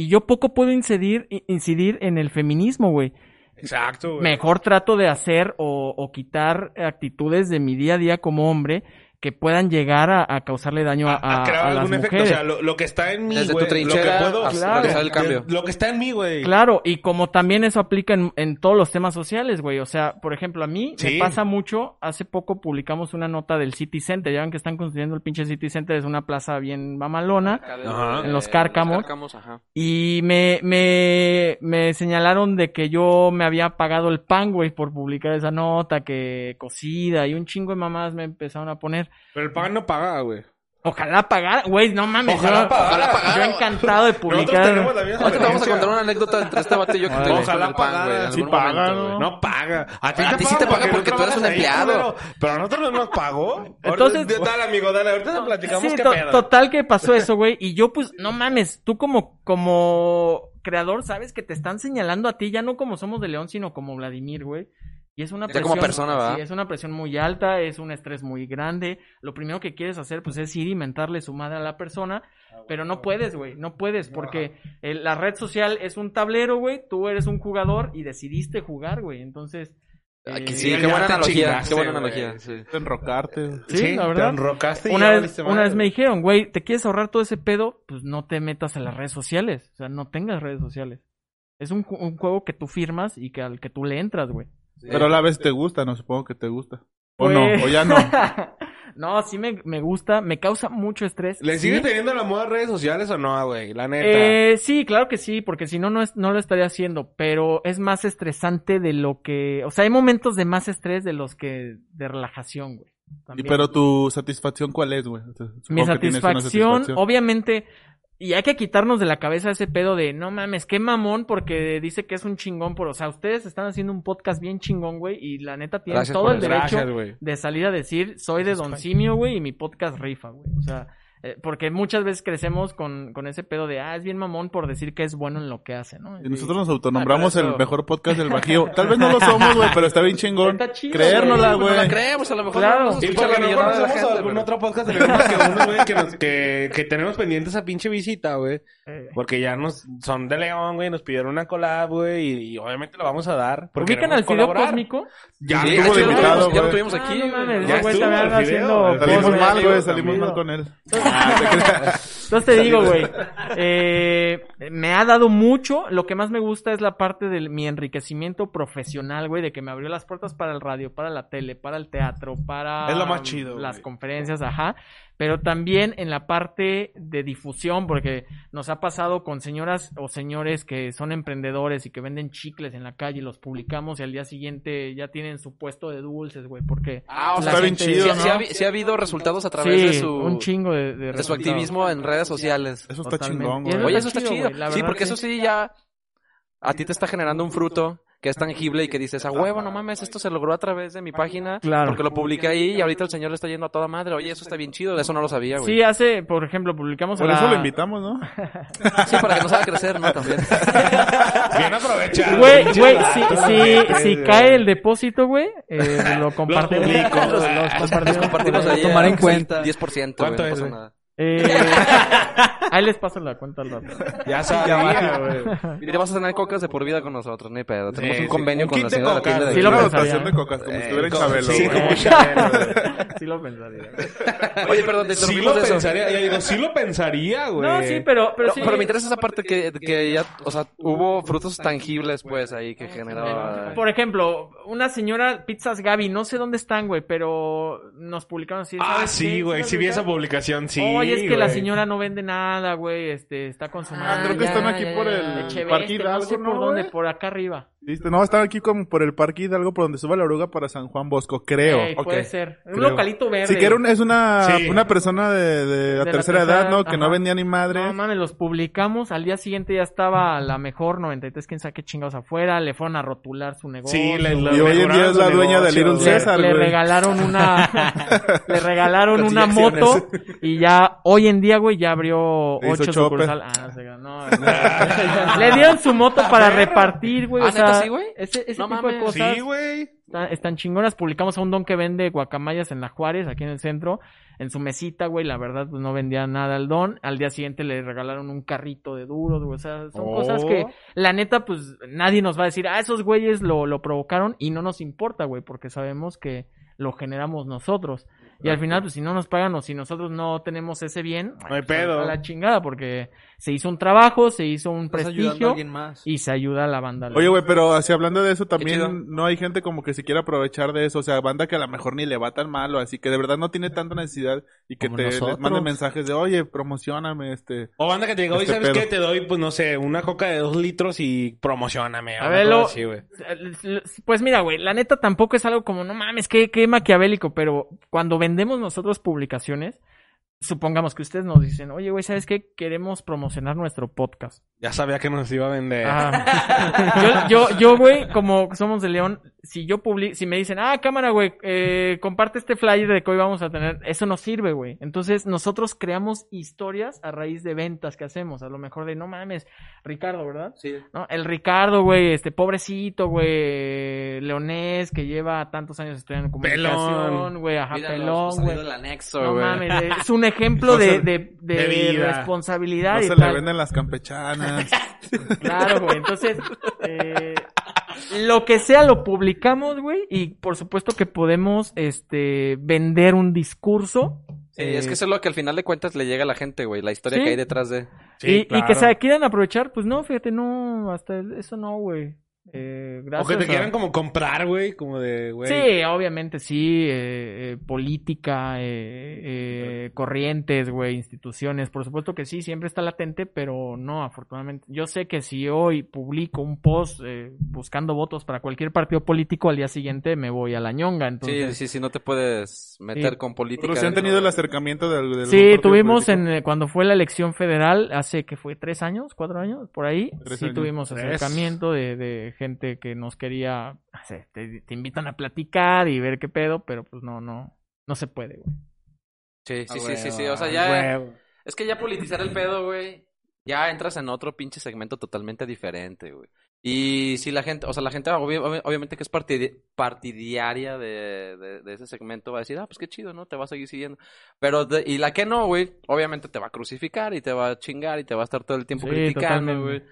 y yo poco puedo incidir, incidir en el feminismo, güey. Exacto, güey. Mejor trato de hacer o, o quitar actitudes de mi día a día como hombre que puedan llegar a, a causarle daño a, a, a- crear a las algún efecto. O sea, lo, lo que está en mí, Desde tu güey. Lo que trinchera puedo... hasta realizar el cambio. Lo que está en mí, güey. Claro, y como también eso aplica en, en todos los temas sociales, güey. O sea, por ejemplo, a mí Sí. me pasa mucho. Hace poco publicamos una nota del City Center. Ya ven que están construyendo el pinche City Center. Es una plaza bien mamalona. Ajá. En los de cárcamos. ajá. Y me, me, me señalaron de que yo me había pagado el pan, güey, por publicar esa nota, que cocida y un chingo de mamás me empezaron a poner. Pero el pan no paga, güey. Ojalá pagara, güey, no mames. Ojalá yo, pagara. yo encantado de Nosotros publicar. tenemos la misma Ahorita te vamos a contar una anécdota entre este vato y yo que con Ojalá pagara, sí paga, momento, ¿no? paga. A ti, A ti sí te paga porque tú eres un ahí, empleado. Pero a nosotros no nos pagó. Entonces- Ahorita- dale, amigo, dale. Ahorita te platicamos Sí, qué to- pedo. total que pasó eso, güey. Y yo, pues, no mames, tú como, como creador sabes que te están señalando a ti, ya no como somos de León, sino como Vladimir, güey. Y es una Ya presión. como persona, ¿verdad? Sí, es una presión muy alta, es un estrés muy grande. Lo primero que quieres hacer, pues, es ir y mentarle su madre a la persona. Pero no puedes, güey, no puedes, porque el- la red social es un tablero, güey. Tú eres un jugador y decidiste jugar, güey. Entonces, que Eh, sí, qué buena te analogía, qué buena analogía. sí. Enrocarte. Sí, la te verdad. enrocaste y Una vez, una madre. vez me dijeron, güey, ¿te quieres ahorrar todo ese pedo? Pues no te metas en las redes sociales. O sea, no tengas redes sociales. Es un, un juego que tú firmas y que al que tú le entras, güey. Pero a la vez te gusta, no supongo que te gusta. O Pues- no, o ya no. no, sí me, me gusta, me causa mucho estrés. ¿Le sí. sigue teniendo la moda redes sociales o no, güey? La neta. Eh, sí, claro que sí, porque si no, no, es, no lo estaría haciendo, pero es más estresante de lo que, o sea, hay momentos de más estrés de los que de relajación, güey. Y pero tu satisfacción, ¿cuál es, güey? O sea, Mi satisfacción, obviamente, y hay que quitarnos de la cabeza ese pedo de, no mames, qué mamón, porque dice que es un chingón, por, o sea, ustedes están haciendo un podcast bien chingón, güey, y la neta tienen Gracias todo el derecho Gracias, de salir a decir, soy de Don Simio, güey, y mi podcast rifa, güey. O sea, eh, porque muchas veces crecemos con, con ese pedo de, ah, es bien mamón por decir que es bueno en lo que hace, ¿no? Y nosotros nos autonombramos Ah, el mejor podcast del Bajío. Tal vez no lo somos, güey, pero está bien chingón. Está chido, Creérnosla, Pues no la güey. creemos, a lo mejor Claro. no Y la conocemos gente, algún pero- otro podcast de que uno, güey, que, nos- que, que tenemos pendiente esa pinche visita, güey. Eh, Porque ya nos son de León, güey, nos pidieron una collab, güey, y, y obviamente lo vamos a dar. porque ¿Ubican al fideo cósmico? Ya Sí, estuvo de invitado, ya lo güey. tuvimos Ah, aquí. no güey. mames, Ya güey estuvo haciendo Salimos güey. mal, güey, salimos mal con él. Entonces te digo, güey, eh, me ha dado mucho. Lo que más me gusta es la parte de mi enriquecimiento profesional, güey, de que me abrió las puertas para el radio, para la tele, para el teatro, para Es lo más chido, las conferencias, ajá. Pero también en la parte de difusión, porque nos ha pasado con señoras o señores que son emprendedores y que venden chicles en la calle y los publicamos y al día siguiente ya tienen su puesto de dulces, güey, porque Ah, o sea, bien chido, sí, ¿no? sí ha, sí ha habido resultados a través Sí, de su, un chingo de, de de su activismo en redes sociales. Eso está Totalmente. chingón, güey. Oye, eso está chido, güey, Sí, porque eso sí ya a ti te está generando un fruto que es tangible y que dices, a huevo, no mames, esto se logró a través de mi página. Claro. Porque lo publiqué ahí y ahorita el señor le está yendo a toda madre. Oye, eso está bien chido, eso no lo sabía, güey. Sí, hace, por ejemplo, publicamos Por a eso la- lo invitamos, ¿no? Sí, para que nos haga crecer, ¿no? También. Bien aprovechado. Güey, güey, si, si, si cae el depósito, güey, eh, lo compartimos. publico. Los- los compartimos. Compartimos ahí. Tomar en a- cuenta. 10%, ¿Cuánto güey, no es, pasa nada. Eh, ahí les paso la cuenta al rato. Ya sabía, güey. Y te vas a tener cocas de por vida con nosotros, no hay pedo. Tenemos Sí, un sí. convenio Un con la de señora de la tienda de Sí lo pensaría. de cocas, como si Eh, estuviera en co- Chabelo, sí, güey. como Chabelo. Sí lo pensaría. Oye, perdón, te Sí lo pensaría, ya digo, sí lo pensaría, güey. No, sí, pero, pero Pero, sí. pero me interesa esa parte que, que ya, o sea, hubo frutos tangibles, pues, ahí que generaba... Por ejemplo, una señora Pizzas Gaby, no sé dónde están, güey, pero nos publicaron así. Ah, ¿sabes sí, güey, sí vi esa publicación, sí. Oye, es que la señora no vende nada, güey, este, está con su Ah, creo que están aquí por el Parque no sé por ¿no, dónde, por acá arriba. ¿Viste? No, están aquí como por el Parque Hidalgo, por donde sube la oruga para San Juan Bosco, creo. Ey, Puede ser. Un Creo. localito verde. Sí, que era un- es una, Sí. una persona de, de la tercera tercera edad, ¿no? Que no vendía ni madre. No mames, los publicamos. Al día siguiente ya estaba la mejor 93, quién sabe qué chingados afuera. Le fueron a rotular su negocio. Sí, le, le Y hoy en día es la dueña de Little güey. César. le güey. regalaron una le regalaron una moto y ya hoy en día güey ya abrió ocho sucursales ah no, se ganó, no. le dieron su moto para repartir güey Ah, o sea ¿neta sí, güey? ese, ese No tipo de cosas Sí, güey. están, están chingonas publicamos a un don que vende guacamayas en la Juárez aquí en el centro en su mesita güey la verdad pues no vendía nada al don al día siguiente le regalaron un carrito de duros güey o sea son Oh. cosas que la neta, pues nadie nos va a decir, ah, esos güeyes lo, lo provocaron y no nos importa, güey, porque sabemos que lo generamos nosotros. Y al final, pues si no nos pagan o si nosotros no tenemos ese bien, No hay pues, pedo. a la chingada, porque se hizo un trabajo, se hizo un Estás ayudando a prestigio alguien más. y se ayuda a la banda. Oye, güey, pero así hablando de eso, también no hay gente como que se quiera aprovechar de eso. O sea, banda que a lo mejor ni le va tan malo, así que de verdad no tiene tanta necesidad y que Como te manden mensajes de, oye, promocioname, este. O banda que te diga, oye, Este ¿sabes pedo. qué? Te doy, pues no sé, una coca de dos litros y promocioname. A una ver, cosa lo- así, güey. Pues mira, güey, la neta tampoco es algo como, no mames, qué, qué maquiavélico, pero cuando vendemos nosotros publicaciones, supongamos que ustedes nos dicen, oye, güey, ¿sabes qué? Queremos promocionar nuestro podcast. Ya sabía que nos iba a vender. Ah. yo, yo, yo, güey, como somos de León, si yo publico, si me dicen, ah, cámara, güey, eh, comparte este flyer de que hoy vamos a tener, eso no sirve, güey. Entonces, nosotros creamos historias a raíz de ventas que hacemos. A lo mejor de, no mames, Ricardo, ¿verdad? Sí. ¿No? El Ricardo, güey, este pobrecito, güey, leonés, que lleva tantos años estudiando comunicación, güey, ajá, pelón, salido güey. No mames, es un ejemplo No de, de, de, de vida. responsabilidad No y se tal. le venden las campechanas. Claro, güey. Entonces, eh, lo que sea lo publicamos, güey. y por supuesto que podemos este vender un discurso. Sí, eh, es que eso es lo que al final de cuentas le llega a la gente, güey. La historia Sí. que hay detrás de... y, y claro. que se quieran aprovechar, pues no, fíjate, no, hasta el- eso no, güey. Eh, O que te a- quieran como comprar, güey, como de, güey. Sí, obviamente sí, eh, eh, política, eh, eh, corrientes, güey, instituciones, por supuesto que sí, siempre está latente, pero no, afortunadamente. Yo sé que si hoy publico un post eh, buscando votos para cualquier partido político, al día siguiente me voy a la ñonga, Sí, entonces... sí, sí, no te puedes meter Sí. con política. Pero si han tenido el de- acercamiento del, del Sí, partido tuvimos político. en cuando fue la elección federal hace que fue tres años, cuatro años, por ahí. Tres sí años. tuvimos Tres. acercamiento de, gente que nos quería, no sé, te, te invitan a platicar y ver qué pedo, pero pues no, no, no se puede, güey. Sí, sí, Ah, sí, sí, O sea, ya... huevo. Es que ya politizar el pedo, güey, ya entras en otro pinche segmento totalmente diferente, güey. Y si la gente, o sea, la gente obvi- obvi- obviamente que es partidi- partidaria de, de, de ese segmento va a decir, ah, pues qué chido, ¿no? Te va a seguir siguiendo. Pero, de- y la que no, güey, obviamente te va a crucificar y te va a chingar y te va a estar todo el tiempo Sí, criticando, güey.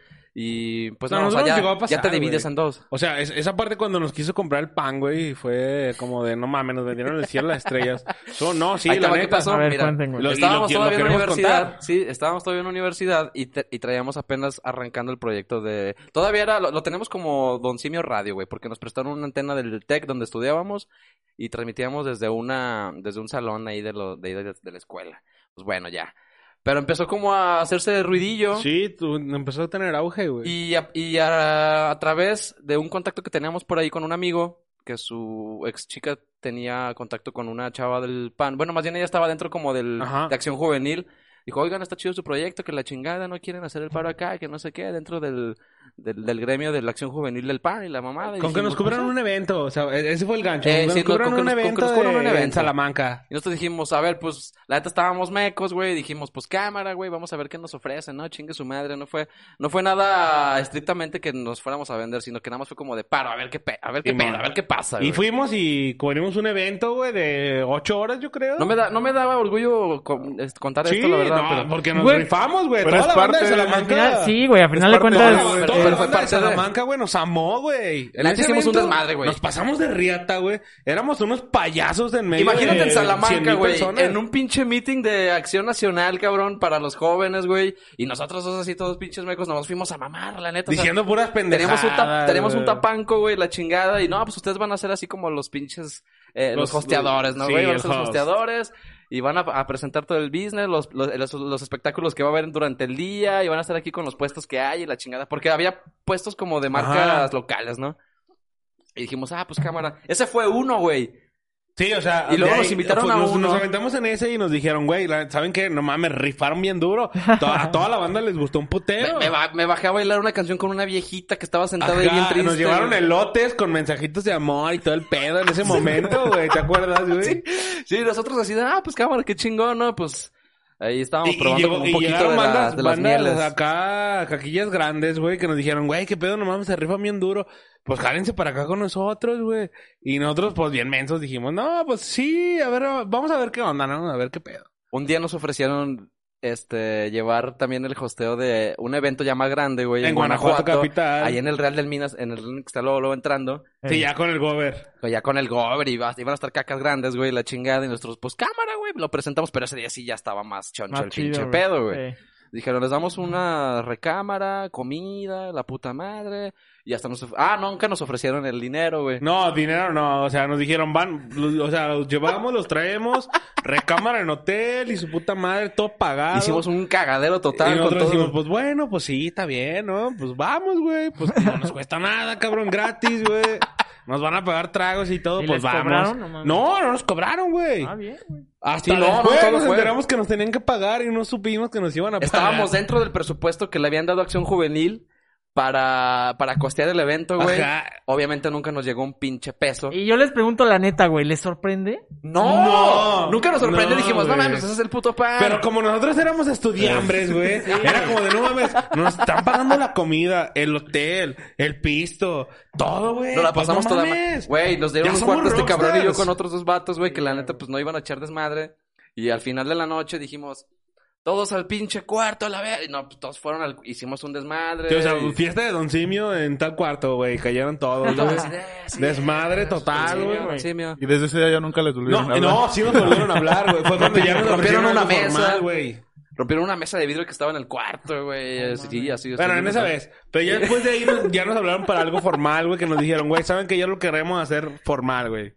Y pues No, no, o sea, nosotros ya, llegó a pasar, ya te divides güey. en dos. O sea, es- esa parte cuando nos quiso comprar el pan, güey, fue como de, no mames, nos vendieron el cielo las estrellas. No, no, sí, Ahí la va, ¿qué neta. pasó? A ver, Mira, cuenten. Lo- estábamos lo todavía en la universidad, contar. sí, estábamos todavía en la universidad y, te- y traíamos apenas arrancando el proyecto de... Todavía era, lo, lo tenemos como Don Simio Radio, güey, porque nos prestaron una antena del TEC donde estudiábamos y transmitíamos desde una, desde un salón ahí de, lo, de, de, de la escuela. Pues bueno, ya. Pero empezó como a hacerse ruidillo. Sí, tú, empezó a tener auge, güey. Y, a, y a, a través de un contacto que teníamos por ahí con un amigo, que su ex chica tenía contacto con una chava del PAN. Bueno, más bien ella estaba dentro como del, Ajá. de Acción Juvenil. Dijo, oigan, está chido su proyecto, que la chingada no quieren hacer el paro acá, que no sé qué, dentro del, del, del gremio de la Acción Juvenil del PAN y la mamada. Y Con que nos "Pues, un evento, o sea, e- ese fue el gancho. Eh, Con que sí, nos que un nos- con que evento nos cubrieron un de- evento. en Salamanca. Y nosotros dijimos, a ver, pues, la neta estábamos mecos, güey. Dijimos, pues cámara, güey, vamos a ver qué nos ofrecen, ¿no? Chingue su madre. No fue, no fue nada estrictamente que nos fuéramos a vender, sino que nada más fue como de paro, a ver qué, pe- a ver qué pedo, a ver qué pasa, Y fuimos y cubrimos un evento, güey, de ocho horas, yo creo. No me da, no me daba orgullo con- es- contar Sí, esto, la verdad, no, pero... porque nos Güey, rifamos, güey. pero Toda es la parte de de- Salamanca. Al final, sí, güey, al final de cuentas... Pero fue parte de- Salamanca, güey, nos amó, güey. En ese hicimos un evento desmadre, güey. Nos pasamos de riata, güey. Éramos unos payasos en medio Imagínate de en 100,000 Salamanca, güey, personas. en un pinche meeting de acción nacional, cabrón, para los jóvenes, güey, y nosotros dos así todos pinches mecos nos fuimos a mamar, la neta. o sea, Diciendo puras pendejadas. Teníamos un, tap- teníamos un güey. tapanco, güey, la chingada. Y no, pues ustedes van a ser así como los pinches, eh, los, Los- hosteadores, ¿no, sí, güey? Van a el ser los host. hosteadores. Y van a, a presentar todo el business, los, los, los- los espectáculos que va a haber durante el día. Y van a estar aquí con los puestos que hay y la chingada. Porque había puestos como de marcas Ajá. locales, ¿no? Y dijimos, ah, pues cámara. Ese fue uno, güey. Sí, o sea, Y luego de nos invitaron a nos, uno. Nos aventamos en ese y nos dijeron, güey, ¿saben qué? No mames, rifaron bien duro. A toda la banda les gustó un putero. me ba- me bajé a bailar una canción con una viejita que estaba sentada ahí bien triste. nos llevaron güey. elotes con mensajitos de amor y todo el pedo en ese momento, güey. ¿Te acuerdas, güey? Sí, sí, nosotros así de, ah, pues cámara, qué chingón, ¿no? Pues ahí estábamos probando llegó- como un poquito llegaron de, la- bandas, de las bandas mieles. acá, caquillas grandes, güey, que nos dijeron, güey, qué pedo, no mames, se rifan bien duro. Pues jálense para acá con nosotros, güey. Y nosotros, pues bien mensos, dijimos, no, pues sí, a ver, vamos a ver qué onda, ¿no? A ver qué pedo. Un día nos ofrecieron este llevar también el hosteo de un evento ya más grande, güey, en, En Guanajuato capital. ahí en el Real del Minas, en el que está luego, luego entrando, Sí, ya con el gober. ya con el Gober y iba- iban a estar cacas grandes, güey, la chingada y nosotros, pues cámara, güey, lo presentamos, pero ese día sí ya estaba más choncho Más el chido, pinche güey. pedo, güey. Dijeron, les damos una recámara, comida, la puta madre. Y hasta nos... Ah, nunca nos ofrecieron el dinero, güey. No, dinero no, o sea, nos dijeron, van, o sea, los llevamos, los traemos, recámara en hotel y su puta madre, todo pagado. Hicimos un cagadero total y con nosotros todo. dijimos, pues bueno, pues sí, está bien, ¿no? Pues vamos, güey. Pues no nos cuesta nada, cabrón, gratis, güey. Nos van a pagar tragos y todo, ¿Y pues les vamos. cobraron? No. No, no nos cobraron, güey. Ah, bien, güey. Hasta Sí, no, no, después todo nos fue. enteramos que nos tenían que pagar y no supimos que nos iban a pagar. Estábamos dentro del presupuesto que le habían dado a Acción Juvenil para, para costear el evento, güey. Ajá. Obviamente nunca nos llegó un pinche peso. Y yo les pregunto la neta, güey, ¿les sorprende? ¡No! No. Nunca nos sorprendió. No, Dijimos, no mames, ese es el puto pan. Pero como nosotros éramos estudiambres, güey, era como de no mames, nos están pagando la comida, el hotel, el pisto, todo, güey. Nos la Pues pasamos no toda mames. Güey, nos dieron Ya un cuarto este cabrón y yo con otros dos vatos, güey, que la neta pues no iban a echar desmadre. Y al final de la noche dijimos, todos al pinche cuarto a la vez. Y no, pues todos fueron al, hicimos un desmadre. Sí, o sea, y- fiesta de Don Simio en tal cuarto, güey. Cayeron todos, sí, Desmadre sí, total, güey. Y desde ese día ya nunca les volvieron No, a hablar. no, sí nos volvieron a hablar, güey. Fue cuando ya nos Rompieron una mesa. formal, güey. Rompieron una mesa de vidrio que estaba en el cuarto, güey. Sí, así. Bueno, en esa vez. Pero ya después de ahí nos- ya nos hablaron para algo formal, güey, que nos dijeron, güey, saben que ya lo queremos hacer formal, güey.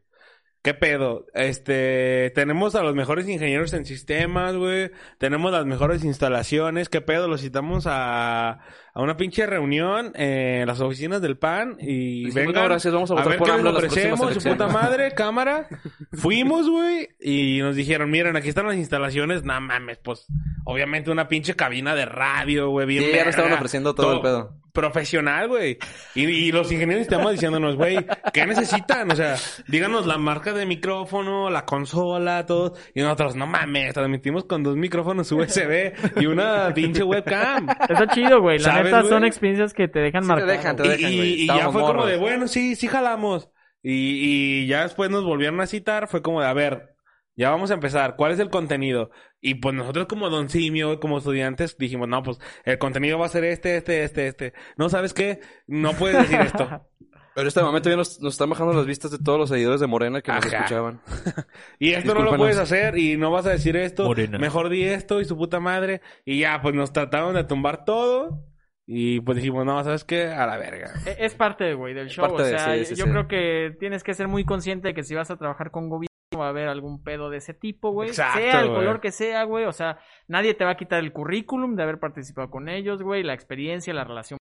¿Qué pedo? Este, tenemos a los mejores ingenieros en sistemas, güey. Tenemos las mejores instalaciones. ¿Qué pedo? Los citamos a, a una pinche reunión en las oficinas del PAN y Dijimos, vengan gracias, vamos a votar ver por qué les ofrecemos, su puta madre, cámara. Fuimos, güey, y nos dijeron, miren, aquí están las instalaciones. No mames, pues, obviamente una pinche cabina de radio, güey, bien Sí, ya nos estaban ofreciendo todo el pedo. Profesional, güey. Y, y los ingenieros estamos diciéndonos, güey, ¿qué necesitan? O sea, díganos la marca de micrófono, la consola, todo. Y nosotros, no mames, transmitimos con dos micrófonos USB y una pinche webcam. Está chido, güey. La ¿Sabes, neta son experiencias que te dejan Sí te marcado. dejan, te Y, dejan, y- güey. y ya fue como de, bueno, sí, sí jalamos. Y, y ya después nos volvieron a citar, fue como de, a ver, ya vamos a empezar, ¿cuál es el contenido? Y pues nosotros como Don Simio, como estudiantes, dijimos, no, pues el contenido va a ser este, este, este, este. No, ¿sabes qué? No puedes decir esto. Pero en este momento ya nos, nos están bajando las vistas de todos los seguidores de Morena que nos Ajá. escuchaban. Y esto no lo puedes hacer y no vas a decir esto. Morena. Mejor di esto y su puta madre. Y ya, pues nos trataron de tumbar todo. Y pues dijimos, no, ¿sabes qué? A la verga. E- Es parte, güey, del show. parte o de- sea, sí, sí, yo sí. creo que tienes que ser muy consciente de que si vas a trabajar con gobierno va a haber algún pedo de ese tipo, güey. Exacto, Sea el güey. color que sea, güey. O sea, nadie te va a quitar el currículum de haber participado con ellos, güey. La experiencia, la relación.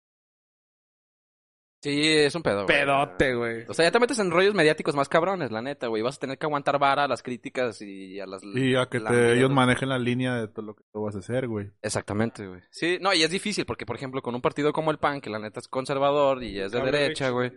Sí, es un pedo, güey. Pedote, güey. O sea, ya te metes en rollos mediáticos más cabrones, la neta, güey. Vas a tener que aguantar vara a las críticas y a las... Y a que te, ellos manejen la línea de todo lo que tú vas a hacer, güey. Exactamente, güey. Sí, no, y es difícil porque, por ejemplo, con un partido como el PAN, que la neta es conservador y es de derecha, güey.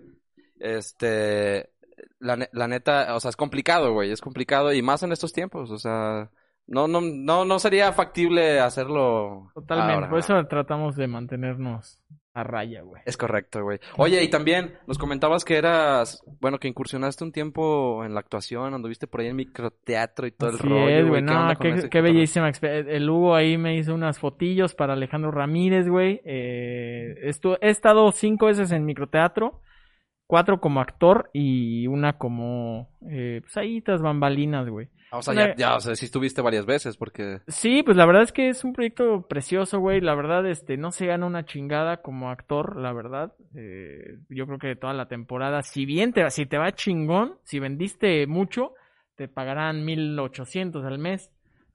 Este... La, ne- la neta, o sea, es complicado, güey. Es complicado y más en estos tiempos, o sea... No, no, no, no sería factible hacerlo Totalmente. ahora. Por eso tratamos de mantenernos a raya, güey. Es correcto, güey. Oye, y también nos comentabas que eras, bueno, que incursionaste un tiempo en la actuación, anduviste por ahí en microteatro y todo el Así rollo, es, güey. ¿Qué No, qué, qué cotorreo? bellísima exper- El Hugo ahí me hizo unas fotillos para Alejandro Ramírez, güey. Eh, he estado cinco veces en microteatro. Cuatro como actor y una como... Eh, pues ahí tras bambalinas, güey. Ah, O sea, ya, ya, o sea, sí estuviste varias veces porque... Sí, pues la verdad es que es un proyecto precioso, güey. La verdad, este, no se gana una chingada como actor, la verdad. Eh, yo creo que toda la temporada, si bien te, si te va chingón, si vendiste mucho, te pagarán 1800 al mes.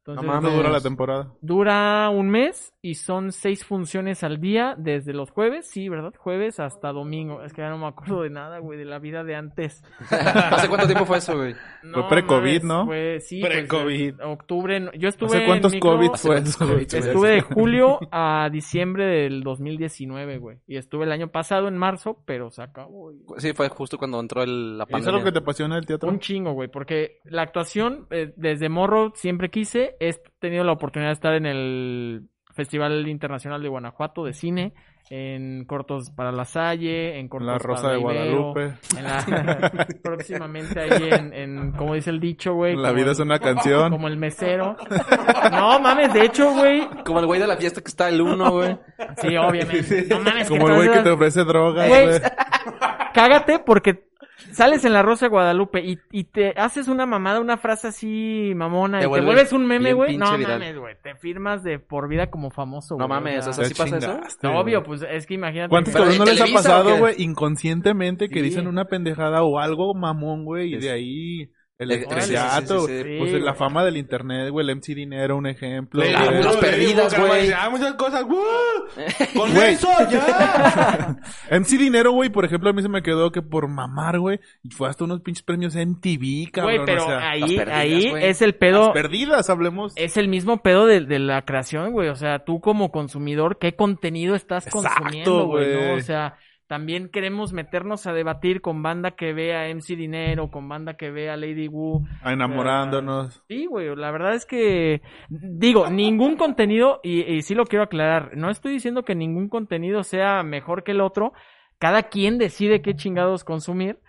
Entonces, No ¿Cuánto dura la temporada? dura un mes y son seis funciones al día desde los jueves, sí, ¿verdad? Jueves hasta domingo. Es que ya no me acuerdo de nada, güey, de la vida de antes. ¿Hace cuánto tiempo fue eso, güey? No, pre-COVID, ¿no? Fue, sí, pues, Pre-COVID. eh, octubre. Yo estuve ¿Hace cuántos en micro- COVID fue cuántos eso? Estuve de julio a diciembre del 2019, güey. Y estuve el año pasado en marzo, pero se acabó. güey. Sí, fue justo cuando entró el, la ¿Es pandemia. algo que te apasiona el teatro? Un chingo, güey, porque la actuación, eh, desde morro siempre quise. He tenido la oportunidad de estar en el Festival Internacional de Guanajuato de Cine, en cortos para La Salle, en cortos La Rosa para de Ibero, Guadalupe. en la- próximamente ahí en, en, como dice el dicho, güey. La como vida el- es una canción. Como el mesero. No mames, de hecho, güey. Como el güey de la fiesta que está el uno, güey. Sí, obviamente. No mames, Como el güey que te ofrece drogas, güey. cágate porque sales en la Rosa de Guadalupe y, y te haces una mamada, una frase así mamona, Te y te vuelves vuelves un meme, güey. No viral. mames, güey. Te firmas de por vida como famoso, No güey. mames, o sea, ¿sí pasa eso? no, obvio, pues es que imagínate. ¿Cuántos cabrones no ¿en les ha pasado, güey? Inconscientemente que Sí. dicen una pendejada o algo mamón, güey, y de ahí el estrellato. sí, sí, sí, sí. Pues la fama del internet, güey, el MC Dinero, un ejemplo. Le- Las- güey. las perdidas, güey. Ah, muchas cosas, güey. Con Güey. eso ya. MC Dinero, güey, por ejemplo, a mí se me quedó que por mamar, güey, y fue hasta unos pinches premios MTV, cabrón. Güey, pero o sea, ahí, perdidas, ahí güey. es el pedo. las perdidas, hablemos. Es el mismo pedo de, de la creación, güey. O sea, tú como consumidor, ¿qué contenido estás Exacto, consumiendo, güey? ¿no? güey. O sea, también queremos meternos a debatir con banda que vea MC Dinero, con banda que vea Lady Wu. A enamorándonos. Sí, güey, la verdad es que, digo, ningún contenido, y, y sí lo quiero aclarar, no estoy diciendo que ningún contenido sea mejor que el otro, cada quien decide qué chingados consumir.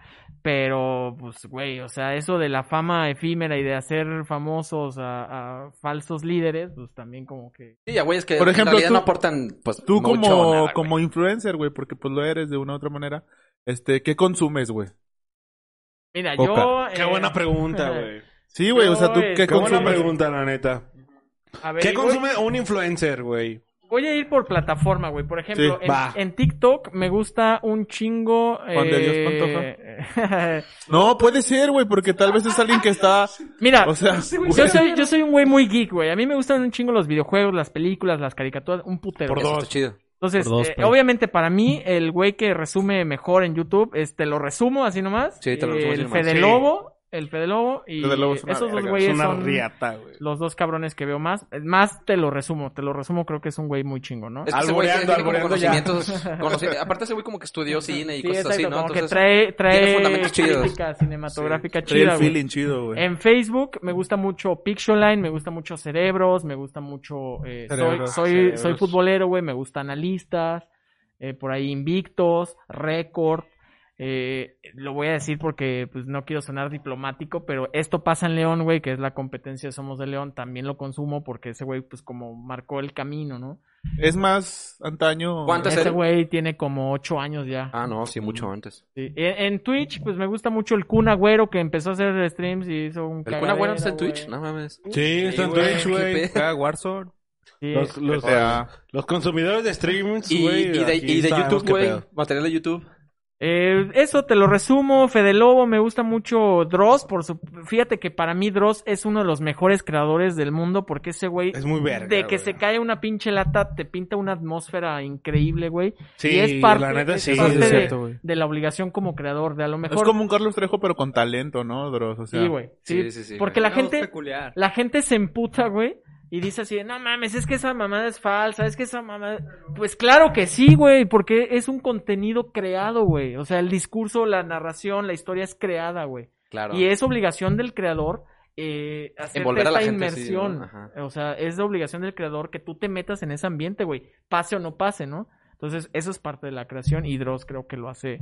Pero, pues, güey, o sea, eso de la fama efímera y de hacer famosos a, a falsos líderes, pues también como que... Sí, ya, güey, es que Por ejemplo, en realidad tú- no aportan, pues, Tú mucho como, o nada, güey. como influencer, güey, porque pues lo eres de una u otra manera, este, ¿qué consumes, güey? Mira, Coca. yo... Qué eh, buena pregunta, güey. Sí, güey, o sea, ¿tú qué eh, Qué buena consumes? pregunta, la neta. a ver, ¿Qué consume un influencer, güey? Voy a ir por plataforma, güey. Por ejemplo, Sí, en, TikTok me gusta un chingo. Juan de Dios eh, No, puede ser, güey, porque tal vez es alguien que está, Mira, o sea, yo soy, yo soy un güey muy geek, güey. A mí me gustan un chingo los videojuegos, las películas, las caricaturas, un putero. Por dos. chido. Entonces, dos, eh, obviamente para mí, el güey que resume mejor en YouTube, este, lo resumo así nomás. Sí, te lo resumo así El nomás. Fede Sí. Lobo, el Fede Lobo y Fede Lobo es una esos dos güeyes Es una son riata, güey. los dos cabrones que veo más. Más te lo resumo, te lo resumo, creo que es un güey muy chingo, ¿no? Es que ese güey Alboreando, tiene como alboreando conocimientos, conoci- aparte ese güey como que estudió cine y Sí, cosas exacto, así, ¿no? como que Entonces, trae, trae crítica cinematográfica trae chida, el güey. feeling chido, güey. En Facebook me gusta mucho Pictionline, me gusta mucho Cerebros, me gusta mucho... eh, soy, soy, Cerebros. soy futbolero, güey, me gusta Analistas, eh, por ahí Invictos, Record. Eh, lo voy a decir porque pues no quiero sonar diplomático, pero esto pasa en León, güey, que es la competencia de Somos de León, también lo consumo porque ese güey pues como marcó el camino, ¿no? Es más antaño. ¿Cuántas Ese güey tiene como ocho años ya. Ah, no, sí, mucho antes. Sí. En, en Twitch, pues me gusta mucho el Kun Agüero que empezó a hacer streams y hizo un ¿El Kun Agüero está en Twitch? No mames. Sí, está en Twitch, güey. Warzone. Sí. Los, los, O sea, los consumidores de streams, Y, güey. y de, y de YouTube, qué güey. Material de YouTube. Eh, eso te lo resumo, Fede Lobo, me gusta mucho Dross, por su... fíjate que para mí Dross es uno de los mejores creadores del mundo porque ese güey Es muy verga, de que güey. se cae una pinche lata te pinta una atmósfera increíble, güey. Sí, y es parte, la neta es sí. parte Sí, de, es cierto, güey. de la obligación como creador, de a lo mejor es como un Carlos Trejo, pero con talento, ¿no, Dross? O sea, Sí, güey. Sí, Sí, sí, sí, Porque la gente la gente se emputa, güey, y dice así, no mames, es que esa mamada es falsa, es que esa mamada... Pues claro que sí, güey, porque es un contenido creado, güey. O sea, el discurso, la narración, la historia es creada, güey. Claro. Y es obligación del creador eh, la esta inmersión. O sea, es de obligación del creador que tú te metas en ese ambiente, güey. Pase o no pase, ¿no? Entonces, eso es parte de la creación y Dross creo que lo hace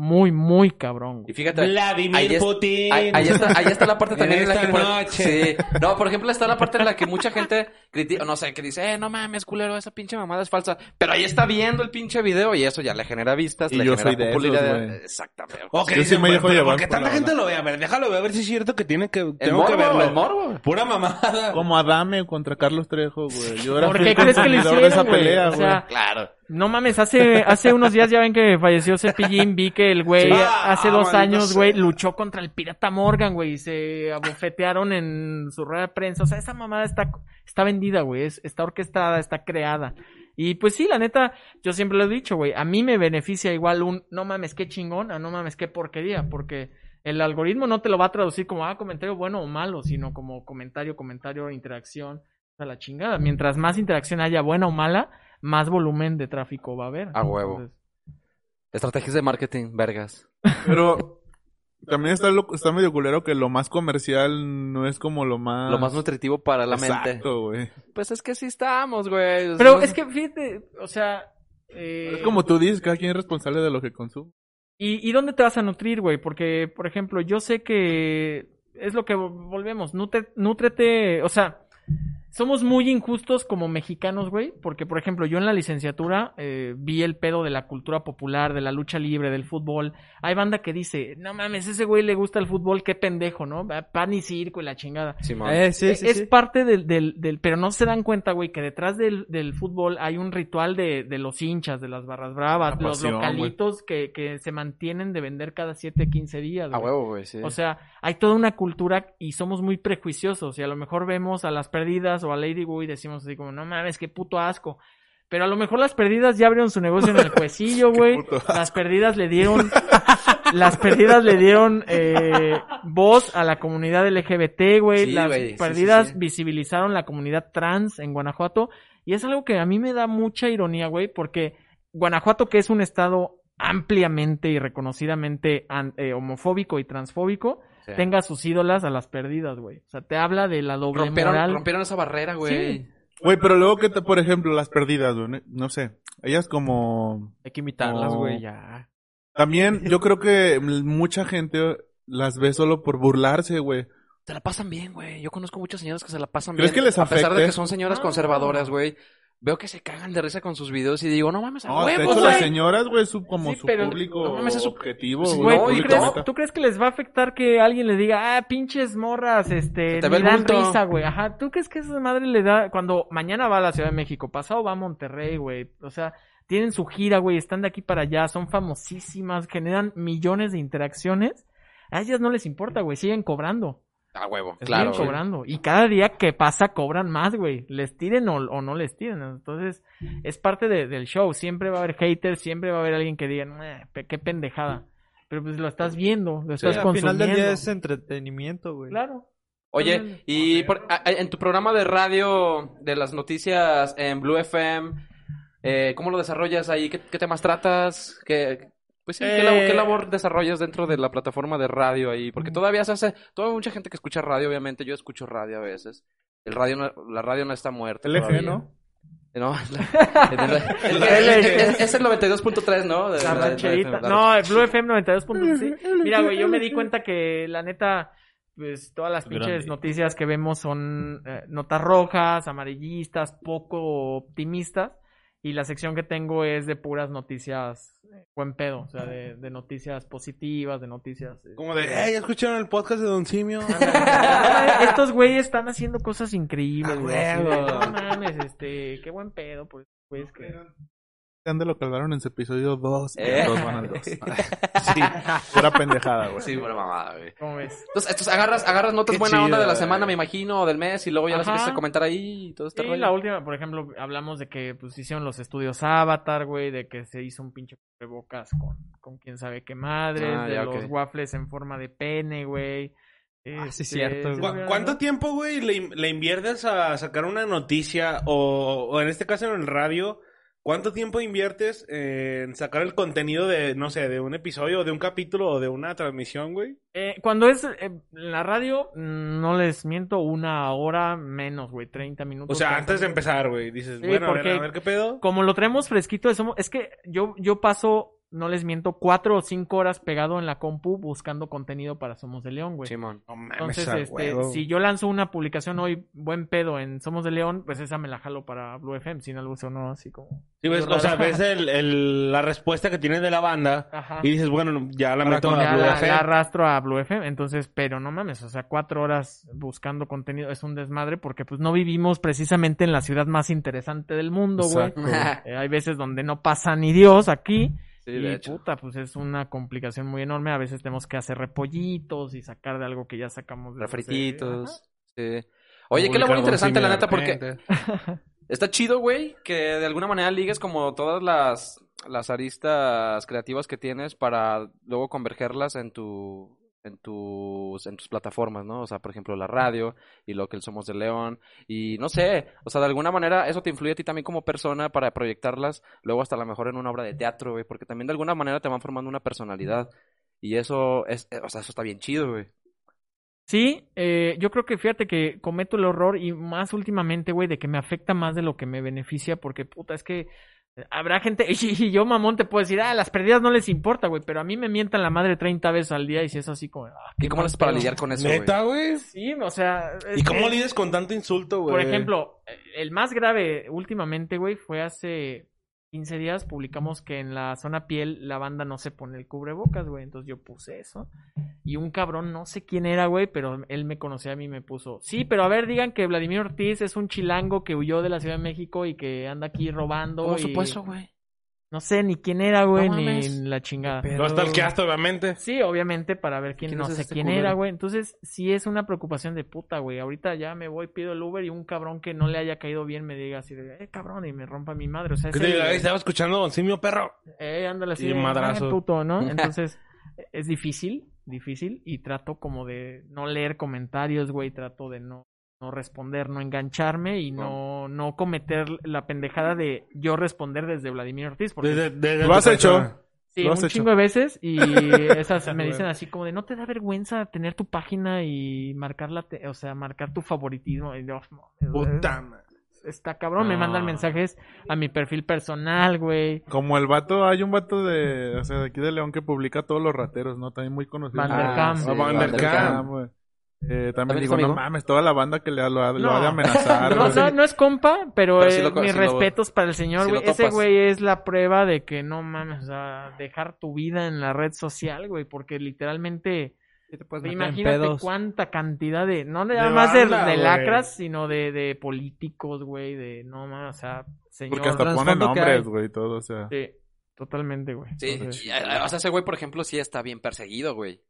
muy, muy cabrón. Y fíjate, Vladimir ahí, es- Putin. ahí, ahí está, ahí está la parte En también en la esta que... por- noche. Sí. No, por ejemplo, está la parte en la que mucha gente critica, no sé, que dice, eh, no mames, culero, esa pinche mamada es falsa. Pero ahí está viendo el pinche video y eso ya le genera vistas, Y le yo genera soy de esos, popularidad. Exactamente. Ok, Yo sí dicen, me pero, dejo pero llevar porque por tanta gente lo ve. A ver, déjalo ver, a ver si es cierto que tiene que... El Tengo que morbo, verlo. el morbo. Pura mamada. Como Adame contra Carlos Trejo, güey. Yo era ¿Por qué crees que consumidor de esa güey? pelea, O güey. Claro. No mames, hace, hace unos días ya ven que falleció Cepillín, vi que el güey Sí. hace Ah, dos años, güey, luchó contra el pirata Morgan, güey, y se abofetearon en su rueda de prensa. O sea, esa mamada está, está vendida, güey, es- está orquestada, está creada. Y pues sí, la neta, yo siempre lo he dicho, güey, a mí me beneficia igual un no mames, qué chingón, a no mames, qué porquería, porque el algoritmo no te lo va a traducir como, ah, comentario bueno o malo, sino como comentario, comentario, interacción, a la chingada. Mientras más interacción haya, buena o mala, más volumen de tráfico va a haber. A huevo. Entonces, Estrategias de marketing, vergas. Pero también está, lo- está medio culero que lo más comercial no es como lo más... Lo más nutritivo para la mente. Exacto, güey. Pues es que sí estamos, güey. Pero es que, fíjate, o sea... eh, Es como tú dices, cada quien es responsable de lo que consume. ¿Y, ¿Y dónde te vas a nutrir, güey? Porque, por ejemplo, yo sé que es lo que vol- volvemos. Nutre, nútrete, o sea, somos muy injustos como mexicanos, güey. Porque, por ejemplo, yo en la licenciatura eh, vi el pedo de la cultura popular, de la lucha libre, del fútbol. Hay banda que dice, no mames, ese güey le gusta el fútbol, qué pendejo, ¿no? Pan y circo y la chingada. Eh, sí, es sí, es sí. parte del, del, del- pero no se dan cuenta, güey, que detrás del, del fútbol hay un ritual de, de los hinchas, de las barras bravas, La los localitos que, que se mantienen de vender cada 7, 15 días. A huevo, güey, sí. O sea, hay toda una cultura y somos muy prejuiciosos y a lo mejor vemos a las perdidas o a Lady Wu y decimos así como, no mames, qué puto asco. Pero a lo mejor las perdidas ya abrieron su negocio en el juecillo, güey. Las perdidas le dieron, las perdidas le dieron eh, voz a la comunidad LGBT, güey. Sí, las perdidas sí, sí. visibilizaron la comunidad trans en Guanajuato. Y es algo que a mí me da mucha ironía, güey, porque Guanajuato, que es un estado ampliamente y reconocidamente eh, homofóbico y transfóbico, Sí. tenga sus ídolas a las perdidas, güey. O sea, te habla de la doble rompieron, moral. rompieron esa barrera, güey. Güey, pero luego que, te, por ejemplo, las perdidas, güey, no- sé. Ellas como... Hay que imitarlas, güey, ya. También yo creo que mucha gente las ve solo por burlarse, güey. Se la pasan bien, güey. Yo conozco muchas señoras que se la pasan ¿Crees bien. que les A pesar de que son señoras No. conservadoras, güey. Veo que se cagan de risa con sus videos y digo, no mames, a No, de hecho, las señoras, güey, como Sí, su pero- público no mames, es su- objetivo, Sí, güey. Güey, ¿tú crees, meta. tú crees que les va a afectar que alguien le diga, ah, pinches morras, este, te el dan bulto. risa, güey? Ajá, ¿tú crees que esa madre le da, cuando mañana va a la Ciudad de México, pasado va a Monterrey, güey? O sea, tienen su gira, güey, están de aquí para allá, son famosísimas, generan millones de interacciones. A ellas no les importa, güey, siguen cobrando. A huevo, claro. güey. cobrando. Y cada día que pasa cobran más, güey. Les tiren o, o no les tiren. Entonces, es parte de- del show. Siempre va a haber haters, siempre va a haber alguien que diga, "Meh, pe- qué pendejada. Pero pues lo estás viendo, lo estás al consumiendo. final del día es entretenimiento, güey. Claro. Oye, y por- a- a- en tu programa de radio de las noticias en Blue FM, eh, ¿cómo lo desarrollas ahí? ¿Qué, qué temas tratas? ¿Qué, pues sí, ¿qué, Eh, lab- qué labor desarrollas dentro de la plataforma de radio ahí? Porque todavía se hace, todavía hay mucha gente que escucha radio, obviamente, yo escucho radio a veces. El radio no- la radio no está muerta. LG, todavía. ¿no? No, es, el 92.3, ¿no? De- La de- de- rancherita. de- No, el Blue FM 92.5. Mira, güey, yo me di cuenta que la neta, pues todas las pinches Grande. noticias que vemos son eh, notas rojas, amarillistas, poco optimistas. Y la sección que tengo es de puras noticias eh, buen pedo, o sea, de, de noticias positivas, de noticias... eh, Como de, hey, ¿ya escucharon el podcast de Don Simio? Estos güeyes están haciendo cosas increíbles, Ah, güey. No mames, este, qué buen pedo, pues, pues que... de lo que hablaron en su episodio 2. Eh. Todos van al 2. sí, pura pendejada, güey. Sí, buena mamada, güey. ¿Cómo ves? Entonces, entonces agarras, agarras notas Qué buena onda chido, de la güey. semana, me imagino, o del mes, y luego ya las Ajá. empiezas a comentar ahí y todo este Sí, rollo. la última, por ejemplo, hablamos de que pues hicieron los estudios Avatar, güey, de que se hizo un pinche bocas con, con quién sabe qué madre, Ah, de ya, los ok. waffles en forma de pene, güey. Ah, sí, Este, cierto, ¿sí güey. ¿Cu- ¿Cuánto tiempo, güey, le, in- le inviertes a sacar una noticia o, o en este caso en el radio? ¿Cuánto tiempo inviertes en sacar el contenido de, no sé, de un episodio, de un capítulo o de una transmisión, güey? Eh, cuando es eh, la radio, no les miento, una hora menos, güey, 30 minutos. O sea, 40 antes de empezar, güey, dices, Sí, bueno, a ver, a ver qué pedo. Como lo traemos fresquito, es que yo, yo paso, no les miento, cuatro o cinco horas pegado en la compu buscando contenido para Somos de León, güey. Simón. No mames, Entonces, este, huevo. si yo lanzo una publicación hoy, buen pedo en Somos de León, pues esa me la jalo para Blue FM, sin algo no, así como. Sí, ves, o sea, ves el, el- la respuesta que tiene de la banda Ajá. y dices, bueno, ya la meto a Blue la, FM. la arrastro a Blue FM, entonces, pero no mames, o sea, cuatro horas buscando contenido es un desmadre porque pues no vivimos precisamente en la ciudad más interesante del mundo, güey. Eh, hay veces donde no pasa ni Dios aquí. Sí, y de hecho. puta, pues es una complicación muy enorme. A veces tenemos que hacer repollitos y sacar de algo que ya sacamos de Refrititos. Sí. Oye, qué labor interesante, la neta, porque está chido, güey, que de alguna manera ligues como todas las, las aristas creativas que tienes para luego convergerlas en tu en tus en tus plataformas, ¿no? O sea, por ejemplo, la radio y lo que Somos de León y no sé, o sea, de alguna manera eso te influye a ti también como persona para proyectarlas luego hasta a lo mejor en una obra de teatro, güey, porque también de alguna manera te van formando una personalidad y eso es, eh, o sea, eso está bien chido, güey. Sí, eh, yo creo que fíjate que cometo el horror y más últimamente, güey, de que me afecta más de lo que me beneficia porque, puta, es que habrá gente, y yo mamón te puedo decir, ah, las pérdidas no les importa, güey, pero a mí me mientan la madre 30 veces al día y si es así como, ah, ¿Y qué cómo haces para lidiar con eso, güey? ¿Neta, güey? Sí, o sea... ¿Y cómo que- lides con tanto insulto, güey? Por ejemplo, el más grave últimamente, güey, fue hace 15 días publicamos que en la zona piel la banda no se pone el cubrebocas, güey. Entonces yo puse eso. Y un cabrón, no sé quién era, güey, pero él me conocía a mí y me puso. Sí, pero a ver, digan que Vladimir Ortiz es un chilango que huyó de la Ciudad de México y que anda aquí robando. ¿Cómo y... supo eso, güey? No sé ni quién era, güey, No ni la chingada. Lo stalkeaste, obviamente. Sí, obviamente, para ver quién, ¿Quién no sé quién culero? era, güey. Entonces, sí es una preocupación de puta, güey. Ahorita ya me voy, pido el Uber y un cabrón que no le haya caído bien me diga así de, eh, cabrón, y me rompa mi madre. O sea, es ¿Qué te digo? el- Ahí estaba escuchando Don Simio Perro. eh, ándale así Y de, un madrazo. "Eh, puto, ¿no? Entonces, es difícil, difícil. Y trato como de no leer comentarios, güey. Trato de no, no responder, no engancharme y no, no cometer la pendejada de yo responder desde Vladimir Ortiz. Porque Desde, desde Lo has hecho. Sí, un hecho. chingo de veces y esas me dicen así como de no te da vergüenza tener tu página y marcar la te- o sea, marcar tu favoritismo y yo, no, Puta está cabrón. Me mandan mensajes a mi perfil personal, güey. Como el vato, hay un vato de, o sea, de aquí de León que publica todos los rateros, ¿no? También muy conocido. Vanderkam. Ah, sí, Ah, Vanderkam. Eh, también ¿También digo, no mames, toda la banda que le ha, lo, ha, lo No. ha de amenazar. No, no, no es compa, pero, Pero sí eh, lo mis sí lo- respetos para el señor, güey. Ese güey es la prueba de que no mames, o sea, dejar tu vida en la red social, güey, porque literalmente, te imagínate cuánta cantidad de, no de De nada más de, banda, de güey. lacras, sino de, de políticos, güey, de no mames, o sea, señor. Porque hasta trasfondo pone que nombres, güey, y todo, o sea. Sí, totalmente, güey. Sí, Entonces, y, o sea, ese güey, por ejemplo, sí está bien perseguido, güey.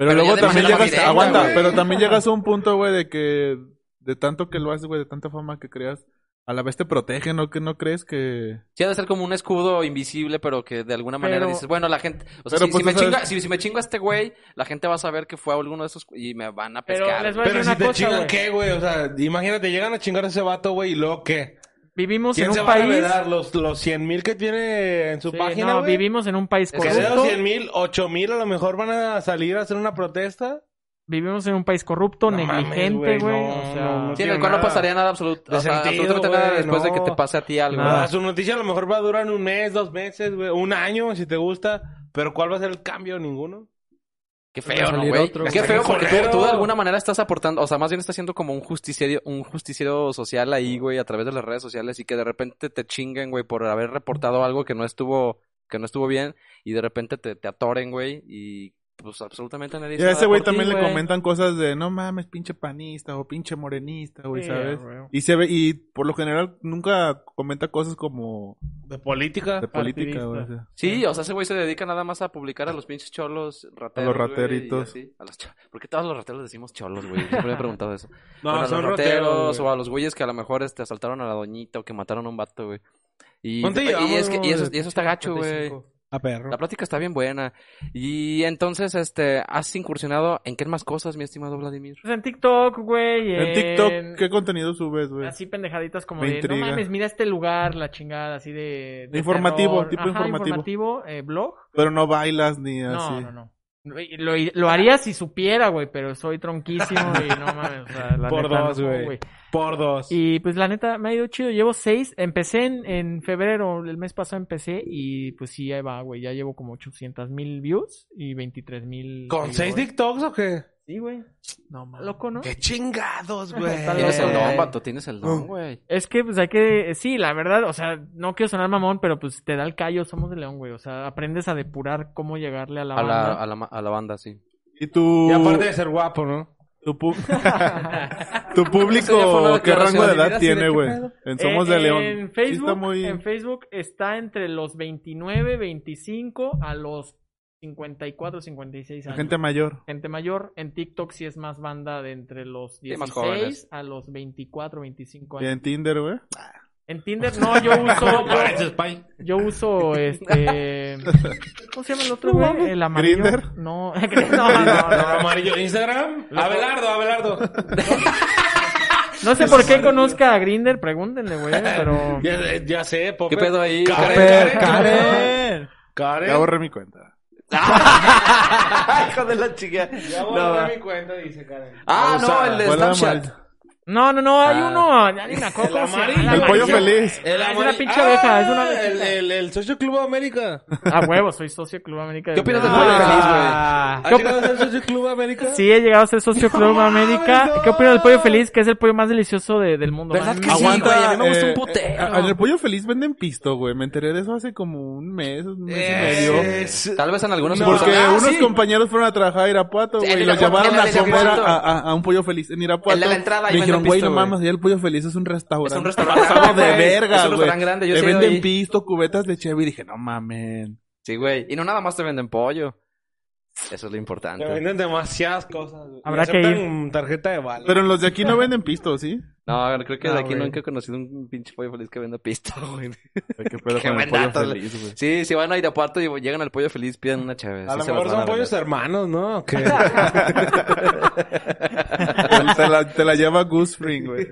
Pero, Pero luego también llegas, aguanta, pero también llegas a un punto, güey, de que de tanto que lo haces, güey, de tanta fama que creas, a la vez te protege, ¿no? Que no crees que... Sí, ha de ser como un escudo invisible, pero que de alguna manera Pero- dices, bueno, la gente, o sea, Pero, si, pues, si me chinga, si, si me chingo a este güey, la gente va a saber que fue alguno de esos y me van a Pero pescar. les voy a Pero decir si una te cosa, chingan, güey. ¿qué, güey? O sea, imagínate, llegan a chingar a ese vato, güey, y luego, ¿qué? Vivimos en ¿Quién se un va a país... revelar? ¿Los, los 100 mil que tiene en su Sí, página, no, vivimos en un país Es que de corrupto. esos 100 mil, 8 mil a lo mejor van a salir a hacer una protesta. Vivimos en un país corrupto, No negligente, güey, no, o sea, no, no. Sí, en el cual no nada pasaría nada absoluto, de o sea, sentido, absolutamente nada güey, después de no. que te pase a ti algo. Nada. Ah, su noticia a lo mejor va a durar un mes, dos meses, güey, un año, si te gusta. Pero ¿cuál va a ser el cambio? Ninguno. Qué feo, ¿no, güey? Qué feo porque tú, de alguna manera estás aportando, o sea, más bien estás siendo como un justiciero, un justiciero social ahí, güey, a través de las redes sociales y que de repente te chinguen, güey, por haber reportado algo que no estuvo, que no estuvo bien y de repente te, te atoren, güey, y pues absolutamente nadie Y a ese güey ti, también le comentan cosas de, no mames, pinche panista o pinche morenista, güey, Sí, ¿sabes? Y se ve, y por lo general nunca comenta cosas como De política. de política, güey. o Partidistas. sea. Sí, o sea, ese güey se dedica nada más a publicar a los pinches cholos rateros. A los rateritos. güey, y así, a los cho- ¿Por qué todos los rateros decimos cholos, güey? Siempre me he preguntado eso. No, bueno, a son los rateros o a los güeyes que a lo mejor este, asaltaron a la doñita o que mataron a un vato, güey. Y, ¿Cuánto y, es que, y, eso, güey? y eso está gacho, güey. A perro. La plática está bien buena. Y entonces, este, ¿has incursionado en qué más cosas, mi estimado Vladimir? Pues en TikTok, güey. En TikTok, ¿qué contenido subes, güey? Así pendejaditas como Me de, intriga. no mames, mira este lugar, la chingada, así de... de Informativo, terror. tipo Ajá, informativo. informativo, eh, blog. Pero no bailas ni así. No, no, no. Lo, lo haría si supiera, güey, pero soy tronquísimo y no mames, o sea, la Por neta, dos, no, güey. Por dos. Y pues la neta me ha ido chido. Llevo seis. Empecé en, en febrero, el mes pasado empecé y pues sí, ahí va, güey. Ya llevo como 800 mil views y 23 mil. ¿Con seis TikToks o qué? Sí, güey. No mames. Loco, ¿no? ¡Qué chingados, güey! Tienes el don, güey. vato, tienes el don, güey. Es que pues hay que, sí, la verdad, o sea, no quiero sonar mamón, pero pues te da el callo, somos de León, güey. O sea, aprendes a depurar cómo llegarle a la A la, banda. a, la, a la banda, sí. Y tu, Y aparte de ser guapo, ¿no? tu, pu- tu público, ¿qué rango de edad tiene, güey? En Somos Eh, de León. En Sí Facebook, está muy... en Facebook está entre los 29, 25 a los 54, 56 la años. gente mayor. Gente mayor. En TikTok sí es más banda de entre los Sí, más 16 jóvenes. a los 24, 25 Y años. en Tinder, güey. En Tinder no, yo uso yo uso este ¿Cómo se llama el otro güey? El amarillo. ¿Grinder? No, no, no, no. Amarillo. Instagram. Abelardo, Abelardo. No sé por qué conozca a Grinder, pregúntenle, güey, pero Ya, ya sé, Popper. ¿Qué pedo ahí? Karen, Karen, Karen, Karen. Karen. Ya borré mi cuenta. Hijo de la chica. Ya borré mi cuenta, dice Karen. Ah, no, el de ¿Cuál era Snapchat. No, no, no, hay Ah. uno, ya ni me acuerdo amarillo. El pollo feliz. El Ah, es una pinche abeja, es una Ah, el, abejita. el, el Socio Club América. A huevo, soy socio Club América. ¿Qué opinas del pollo feliz, güey? Ah, ¿Has llegado a ser Socio Club América? Sí, he llegado a ser socio Club América. no. ¿Qué opinas del pollo feliz? Que es el pollo más delicioso de- del mundo. ¿Verdad man. que sí, Aguanta, güey? A mí me gusta eh, un putero. eh, En el pollo feliz venden pisto, güey. Me enteré de eso hace como un mes, un mes y medio. Es- Tal vez en algunos No, Porque Ah, unos sí. compañeros fueron a trabajar a Irapuato, Sí, güey, en y los llevaron en a comer a, un pollo feliz en Irapuato. La entrada, dijeron, venden güey, no mames, ya el pollo feliz es un restaurante. Es un restaurante. Pasado de verga, Es un restaurante grande, yo ido venden ahí. pisto, cubetas de cheve y dije, no mamen. Sí, güey. Y no nada más te venden pollo. Eso es lo importante. Te venden demasiadas cosas. Habrá que aceptan tarjeta de vale. Pero en los de aquí no venden pisto, ¿sí? No, creo que de No, aquí güey. nunca he conocido un pinche pollo feliz que venda pisto, güey. ¿Qué pedo Qué con buen el pollo dato, feliz, güey? Sí, si van a Irapuato y llegan al pollo feliz, piden una chévere. a Sí lo mejor son pollos hermanos, ¿no? Te, la, te la lleva Goose Spring, güey.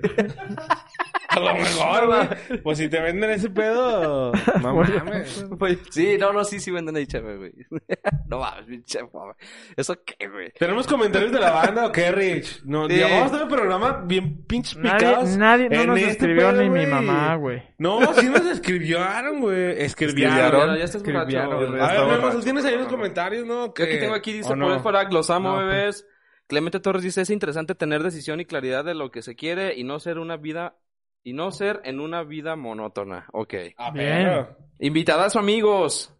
A lo mejor, güey. Pues si te venden ese pedo, no mames. Sí, no, no, sí, sí venden ahí cheve, güey. no mames, pinche fama. ¿Eso qué, güey? ¿Tenemos comentarios de la banda o qué, Rich? No, Sí. llevamos todo el programa bien pinches picados. Nadie, nadie no nos este escribió pedo, ni mi mamá, güey. No, sí nos escribieron, güey. Escribieron. Escribieron. Ya estás Escribieron. borracho. A ver, Memo, tienes ahí los comentarios, ¿no? Que- aquí tengo aquí, dice, por el los amo, No, pues. bebés. Clemente Torres dice, es interesante tener decisión y claridad de lo que se quiere y no ser una vida, y no ser en una vida monótona. Ok. Ah, Bien. perro. Invitadas amigos.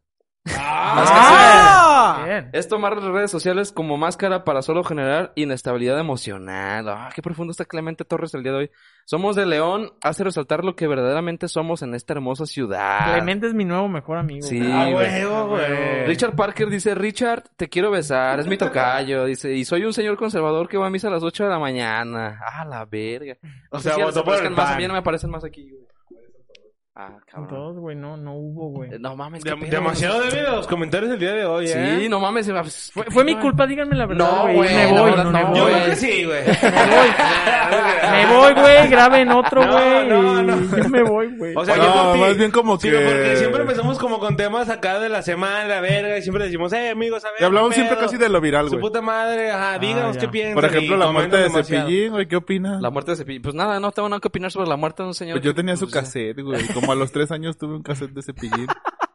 Ah, Bien. Es tomar las redes sociales como máscara para solo generar inestabilidad emocional. Ah, qué profundo está Clemente Torres el día de hoy. Somos de León, hace resaltar lo que verdaderamente somos en esta hermosa ciudad. Clemente es mi nuevo mejor amigo. Sí, güey. Ah, güey. huevo, güey. Richard Parker dice, Richard, te quiero besar, es mi tocayo, dice, y soy un señor conservador que va a misa a las 8 de la mañana. Ah, la verga. O sea, el aparezcan más, a mí no me aparecen más aquí, güey. Ah, cabrón. Güey, no, no hubo, güey. Eh, No mames, pedo, demasiado güey. débil los comentarios del día de hoy, ¿eh? Sí, no mames. Fue, fue mi culpa, díganme la verdad, No, güey. güey, me voy, verdad, no, no, me Yo voy. creo que sí, güey. Me voy, güey, graben otro, No, güey. no, no. y Yo me voy, güey. O sea, No, yo más bien como sí, que- porque siempre empezamos como con temas acá de la semana, la verga, y siempre decimos, eh, amigos, a ver. Y hablamos ¿qué siempre casi de lo viral, Su güey. puta madre, ajá, díganos ya. qué piensan. Por ejemplo, la muerte de. Cepillín, güey, ¿qué opinas? La muerte de Cepillín. Pues nada, no tengo nada que opinar sobre la muerte de un señor. Pues yo tenía su Pues, cassette, güey. Como a los tres años tuve un cassette de Cepillín.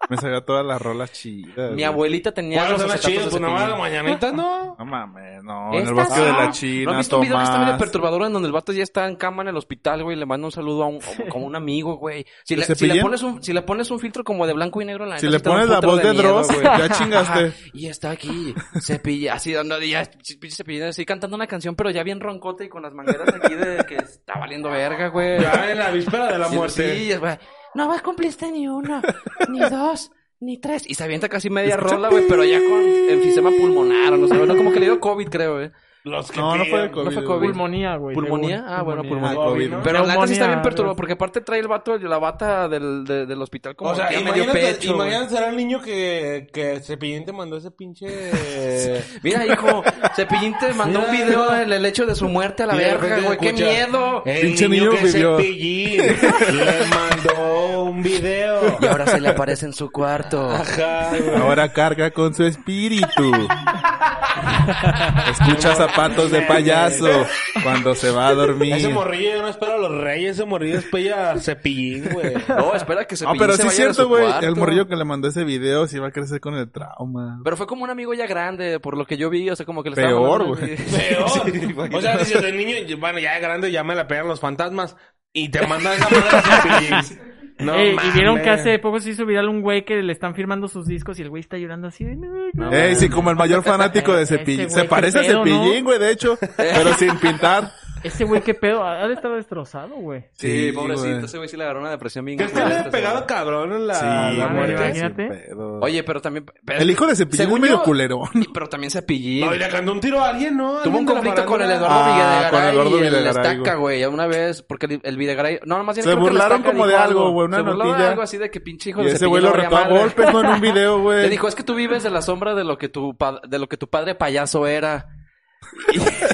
Me sabía todas las rolas chidas. Mi abuelita tenía ¿Cuáles los son las acetatos chidas? de Pues nada más mañanitas, ¿no? No mames, no. En el bosque de la ¿No China, has visto un video que está medio perturbador en donde el vato ya está en cama en el hospital, güey? y Le manda un saludo a un, como un amigo, güey. Si ¿De le, si, le Cepillín? pones un, si le pones un filtro como de blanco y negro, la Si le pones la voz de Dross, güey. ya chingaste. Y está aquí, cepilla, así dando, ya, pinche cepillín, así cantando una canción, pero ya bien roncote y con las mangueras aquí de que está valiendo verga, güey. Ya en la víspera de la muerte. Sí, güey. No vas cumpliste ni uno, ni dos, ni tres. Y se avienta casi media rola, güey, pero ya con enfisema pulmonar o no sé, no, como que le dio COVID, creo, güey. Los que No, no fue de. COVID. No fue. COVID. Pulmonía, güey. ¿Pulmonía? Ah, bueno, Ah, pulmonía. COVID, ¿no? Pero la neta sí está bien perturbado, porque aparte trae el vato, la bata del, de- del hospital como O sea, que medio pecho. güey. imagínate ser el niño que, que Cepillín te mandó ese pinche... Mira, hijo, Cepillín te mandó un video del el hecho de su muerte a la verga, güey. ¡Qué miedo! El Pinche niño, niño que vivió. Cepillín le mandó un video. Y ahora se le aparece en su cuarto. Ajá, güey. Ahora carga con su espíritu. Escucha zapatos de payaso cuando se va a dormir. Ese morrillo yo no espero a los reyes, ese morrillo espera a Cepillín, güey. No, espera que Ah, Cepillín pero se sí es de cierto, güey. El morrillo que le mandó ese video sí va a crecer con el trauma. Pero fue como un amigo ya grande, por lo que yo vi, o sea, como que le estaba Peor, güey. Peor. Sí, o sea, dices el niño, bueno, ya de grande ya me la pegan los fantasmas y te mandan esa madre a Cepillín. No Ey, y vieron que hace poco se hizo viral un güey que le están firmando sus discos y el güey está llorando así de... "No, no". Ey, sí, como el mayor fanático de Ese Cepillín. Se parece a Cepillín, güey, de hecho. Pero sin pintar. Ese güey, qué pedo. Ha de estar destrozado, güey. Sí, Sí, pobrecito, güey. ese güey sí le agarró una depresión bien ¿Crees que culera le pegado cabrón en la, Sí, la muerte? imagínate. Oye, pero también... pero- El hijo de Cepillín según es medio y- Pero también Cepillín. No, y le cantó un tiro a alguien, ¿no? Tuvo un conflicto con el. Eduardo Ah, Videgaray con Eduardo y el Videgaray, Estaca, güey. Una vez, porque el, el Videgaray... No, más bien Se burlaron como de algo, güey, una Se burló de notilla. algo así de que pinche hijo Y de ese Cepillín güey lo retó a golpes. En un video, güey. Le dijo, es que tú vives de la sombra de lo que tu, pa- de lo que tu padre payaso era.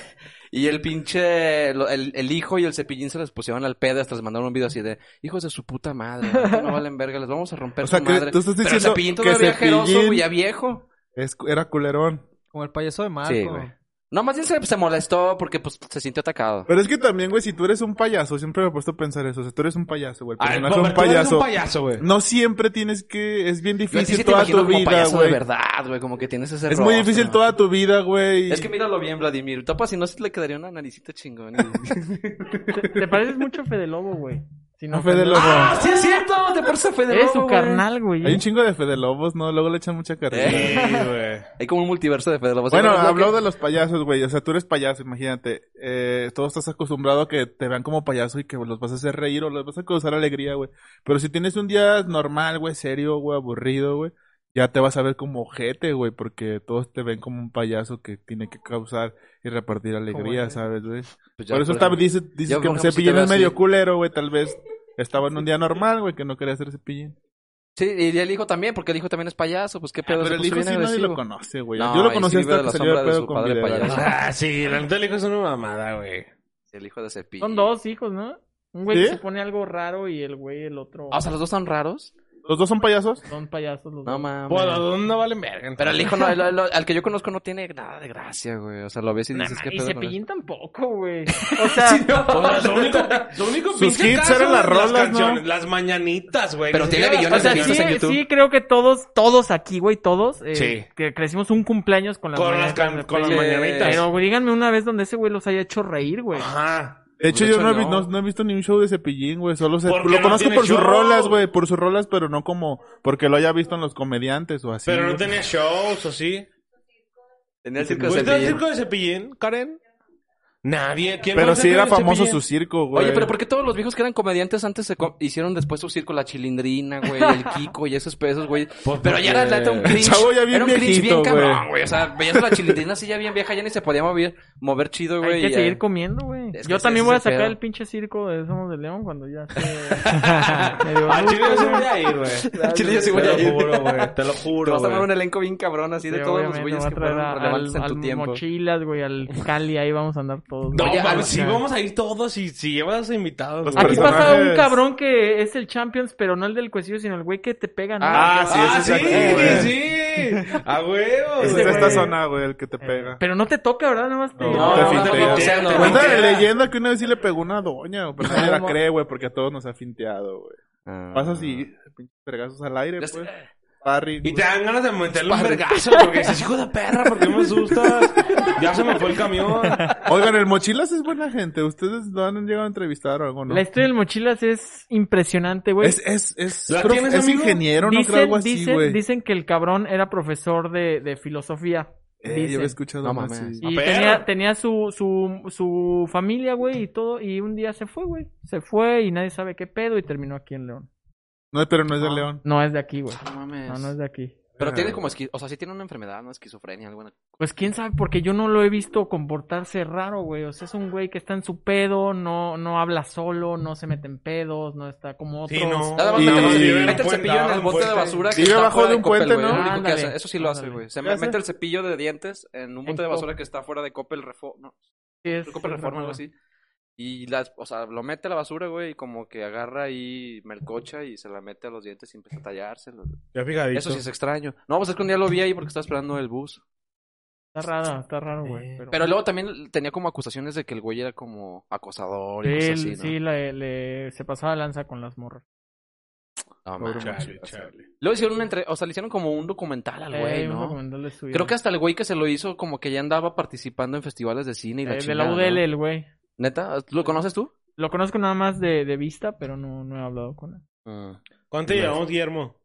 Y, el pinche, lo- el, el hijo y el cepillín se les pusieron al pedo hasta les mandaron un video así de, hijos de su puta madre, ¿no? no valen verga, les vamos a romper O sea, su que madre. tú estás Pero diciendo cepillín que todavía jeroso, Cepillín- güey, ya viejo. Es- era culerón. Como el payaso de Marco. Sí, güey. No, más bien se, se molestó porque pues se sintió atacado. Pero es que también, güey, si tú eres un payaso, siempre me he puesto a pensar eso. O sea, tú eres un payaso, güey. Es un tú eres payaso. un payaso, güey. No siempre tienes que... Es bien difícil sí te toda tu como vida, payaso de güey. verdad, güey, como que tienes ese Es muy difícil toda tu vida, güey. Es que míralo bien, Vladimir. Topa, si no se le quedaría una naricita chingón. Te, te pareces mucho a Fede Lobo, güey. Si No, Fede Lobo. ¡Ah, sí es cierto! Te parece a Fede Lobo, su güey. carnal, güey. Hay un chingo de Fede Lobos, ¿no? Luego le echan mucha carrera. Sí, güey. Hay como un multiverso de Fede Lobo. Bueno, habló de los payasos, güey. O sea, tú eres payaso, imagínate. Eh, todo estás acostumbrado a que te vean como payaso y que los vas a hacer reír o los vas a causar alegría, güey. Pero si tienes un día normal, güey, serio, güey, aburrido, güey, ya te vas a ver como ojete, güey, porque todos te ven como un payaso que tiene que causar y repartir alegría. ¿sabes, güey? Pues ya, Por eso por dices yo, que Cepillín es medio culero, güey, tal vez estaba en un día normal, güey, que no quería ser Cepillín. Sí, y el hijo también, porque el hijo también es payaso. Pues qué pedo. Pero se el hijo sí nadie agresivo. lo conoce, güey. No, Yo lo conocí sí hasta de que salió de pedo su con padre payaso. Ah, sí, la neta el hijo es una mamada, güey. El hijo de Cepillín. Son dos hijos, ¿no? Un güey ¿Sí? que se pone algo raro y el güey, el otro. Ah, o sea, los dos están raros. ¿Los dos son payasos? Son payasos los No dos. mames. Bueno, ¿dónde no valen verga? Pero el hijo, no, el- el- al que yo conozco no tiene nada de gracia, güey. O sea, lo ves y Nah, dices, ¿qué y pedo con Cepillín tampoco, güey. O sea, O sea, su único, su único Sus pinche hits caso, eran las rolas, canciones, ¿no? Las mañanitas, güey. Pero tiene sea, de sí, vistas en YouTube. sí, creo que todos, todos aquí, güey, todos, eh, Sí. que crecimos un cumpleaños con las Con las, mañanitas de con las mañanitas. Pero güey, díganme una vez donde ese güey los haya hecho reír, güey. Ajá. De hecho, yo hecho, no, he no. no- no he visto ni un show de Cepillín, güey. Solo se, lo no conozco por sus show. rolas, güey. Por sus rolas, pero no como porque lo haya visto en los comediantes o así. Pero no güey. tenía shows, ¿o sí? Tenía el circo de ¿Fuiste al Cepillín. circo de Cepillín, Karen? Nadie. ¿Quién Pero sí circo era famoso Cepillín? su circo, güey. Oye, pero ¿por qué todos los viejos que eran comediantes antes se co- hicieron después su circo? La Chilindrina, güey, el Kiko y esos pesos, güey. Pues Pero ya era neta un cringe. El chavo ya bien era un cringe viejito, bien cabrón, güey. güey. O sea, veías a la Chilindrina así ya bien vieja, ya ni se podía mover, mover chido, güey. Hay que y, seguir eh, comiendo, güey. Es que Yo también voy a sacar pedo. el pinche circo de Somos de León cuando ya esté medio Al chile yo sí voy a ir, güey. Al chile yo sí voy a Te ir. lo juro, güey. Te lo Te juro, vas a armar un elenco bien cabrón así de todos los güeyes a que fueron a- relevantes al, en tu al tiempo. Mochilas, güey, al Cali, ahí vamos a andar todos. No. Oye, mames, al- sí, vamos a ir todos y si llevas invitados. Los. Aquí personajes- pasa un cabrón que es el Champions, pero no el del cuecillo, sino el güey que te pega, ¿no? Ah, sí, Ah, sí, aquí, sí. A huevo, Es güey. de esta zona, güey, el que te pega. Pero no te toca, ¿verdad? Nada más te... No, No, te no, fintea. no, o sea, no, Cuenta la leyenda que una vez sí le pegó una doña, pero nadie la cree, güey, porque a todos nos ha finteado, güey. Ah. Pasa así, pinches vergazos al aire, pues. Y te dan ganas de meterle un vergazo porque dices, hijo de perra, ¿por qué me asustas? Ya se me fue el camión. Oigan, el Mochilas es buena gente. ¿Ustedes no han llegado a entrevistar o algo, no? La historia del Mochilas es impresionante, güey. Es, es, es, ¿La tienes, es amigo? ingeniero, no creo algo así, dicen, güey. dicen que el cabrón era profesor de, de filosofía. Eh, yo había escuchado No así. Y tenía, tenía su, su, su familia, güey, y todo, y un día se fue, güey. Se fue y nadie sabe qué pedo y terminó aquí en León. No, pero no es de Ah. León. No es de aquí, güey. No mames. No, no es de aquí. Pero Ah. tiene como esqui... O sea, sí tiene una enfermedad, ¿no? Esquizofrenia, alguna. Pues quién sabe, porque yo no lo he visto comportarse raro, güey. O sea, es un güey que está en su pedo, no, no habla solo, no se mete en pedos, no está como otros. Sí, no. Nada más Y- mete, y- el cepillo en el bote de basura que abajo de un Coppel, puente. ¿no? Lo único que Ándale, hace. Eso sí lo hace, güey. Se mete el cepillo de dientes en un bote de basura Coppel. que está fuera de Coppel Reforma. No, Sí, es- Coppel Reforma, algo así. Y las, o sea, lo mete a la basura, güey, y como que agarra ahí melcocha y se la mete a los dientes y empieza a tallárselo. Ya fijadito. Eso sí es extraño. No, pues es que un día lo vi ahí porque estaba esperando el bus. Está raro, está raro, güey. Pero, Pero luego también tenía como acusaciones de que el güey era como acosador y sí, cosas así, ¿no? sí, le, le- se pasaba lanza con las morras. No, manches. Chale. Luego hicieron una entre... O sea, le hicieron como un documental al güey, Eh, ¿no? documental de su vida. Creo que hasta el güey que se lo hizo como que ya andaba participando en festivales de cine y la Eh, de chingada, la UDL, ¿no? el güey. ¿Neta? ¿Lo conoces tú? Lo conozco nada más de, de vista, pero no, no he hablado con él. ¿Cuánto llevamos, Guillermo?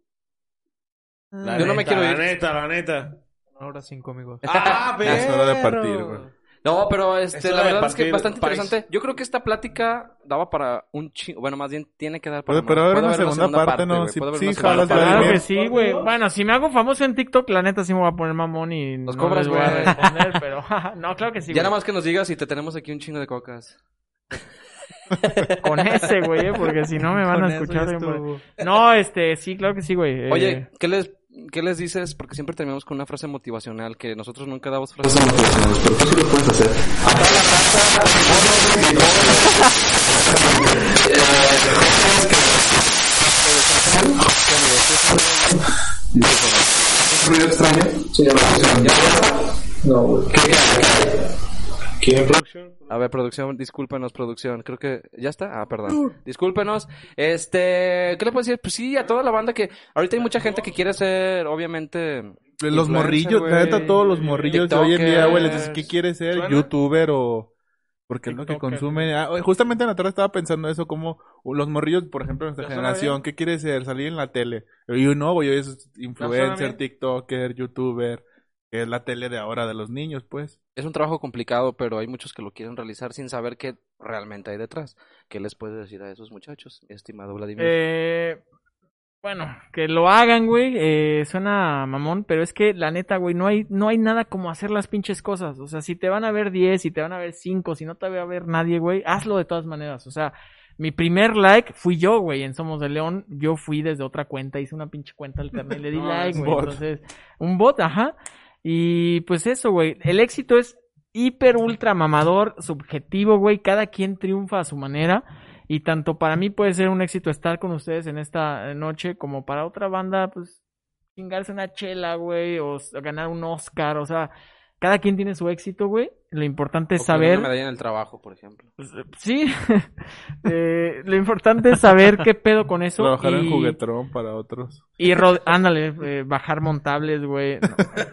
La Yo no me neta, quiero ir. La neta, la neta. Ahora cinco amigos. ¡Ah, Ya es hora de partir, güey. No, pero Es este, la verdad es que partir bastante país. interesante. Yo creo que esta plática daba para un chingo. Bueno, más bien tiene que dar para Puede- pero haber una segunda parte, ¿no? Sí- jalas, parte. Claro que sí, güey. Bueno, si me hago famoso en TikTok, la neta sí me voy a poner mamón y Nos no cobras, les voy a güey. responder, pero no, claro que sí, Ya nada más que nos digas si te tenemos aquí un chingo de cocas. Con ese, güey, eh, porque si no me van Con a escuchar. güey. No, este, sí, claro que sí, güey. eh, Oye, ¿qué les, ¿qué les dices? Porque siempre terminamos con una frase motivacional que nosotros nunca damos frases motivacionales, pero tú sí lo puedes hacer. Raza, ruido extraño. Se llama No, güey. ¿Quién producción? A ver, producción, discúlpenos, producción. Creo que ya está. Ah, perdón. Discúlpenos. Este, ¿qué le puedo decir? Pues sí, a toda la banda que ahorita hay mucha gente que quiere ser, obviamente, Los morrillos, güey. la neta, todos los morrillos de hoy en día, güey, les dices. ¿qué quieres ser? ¿Suena? ¿Youtuber o...? Porque es lo que consume. Ah, justamente en la tarde estaba pensando eso, como los morrillos, por ejemplo, de nuestra ¿Ya suena generación, ¿qué quiere ser? Salir en la tele. Y uno, güey, hoy es suena influencer? TikToker, YouTuber, que es la tele de ahora de los niños, pues. Es un trabajo complicado, pero hay muchos que lo quieren realizar sin saber qué realmente hay detrás. ¿Qué les puedes decir a esos muchachos, estimado Vladimir? Eh, bueno, que lo hagan, güey. Eh, suena mamón, pero es que la neta, güey, no hay, no hay nada como hacer las pinches cosas. O sea, si te van a ver 10, si te van a ver 5, si no te va a ver nadie, güey, hazlo de todas maneras. O sea, mi primer like fui yo, güey, en Somos de León. Yo fui desde otra cuenta, hice una pinche cuenta alterna y le di No, like, güey. Entonces, un bot, ajá. Y pues eso, güey. El éxito es hiper ultra mamador, subjetivo, güey. Cada quien triunfa a su manera. Y tanto para mí puede ser un éxito estar con ustedes en esta noche, como para otra banda, pues chingarse una chela, güey, o s- ganar un Oscar, o sea, cada quien tiene su éxito, güey. Lo importante es O que saber. Una medalla en el trabajo, por ejemplo. Pues, sí, Eh, lo importante es saber qué pedo con eso. Trabajar en y- juguetrón para otros. Y ro- ándale, eh, bajar montables, güey. no,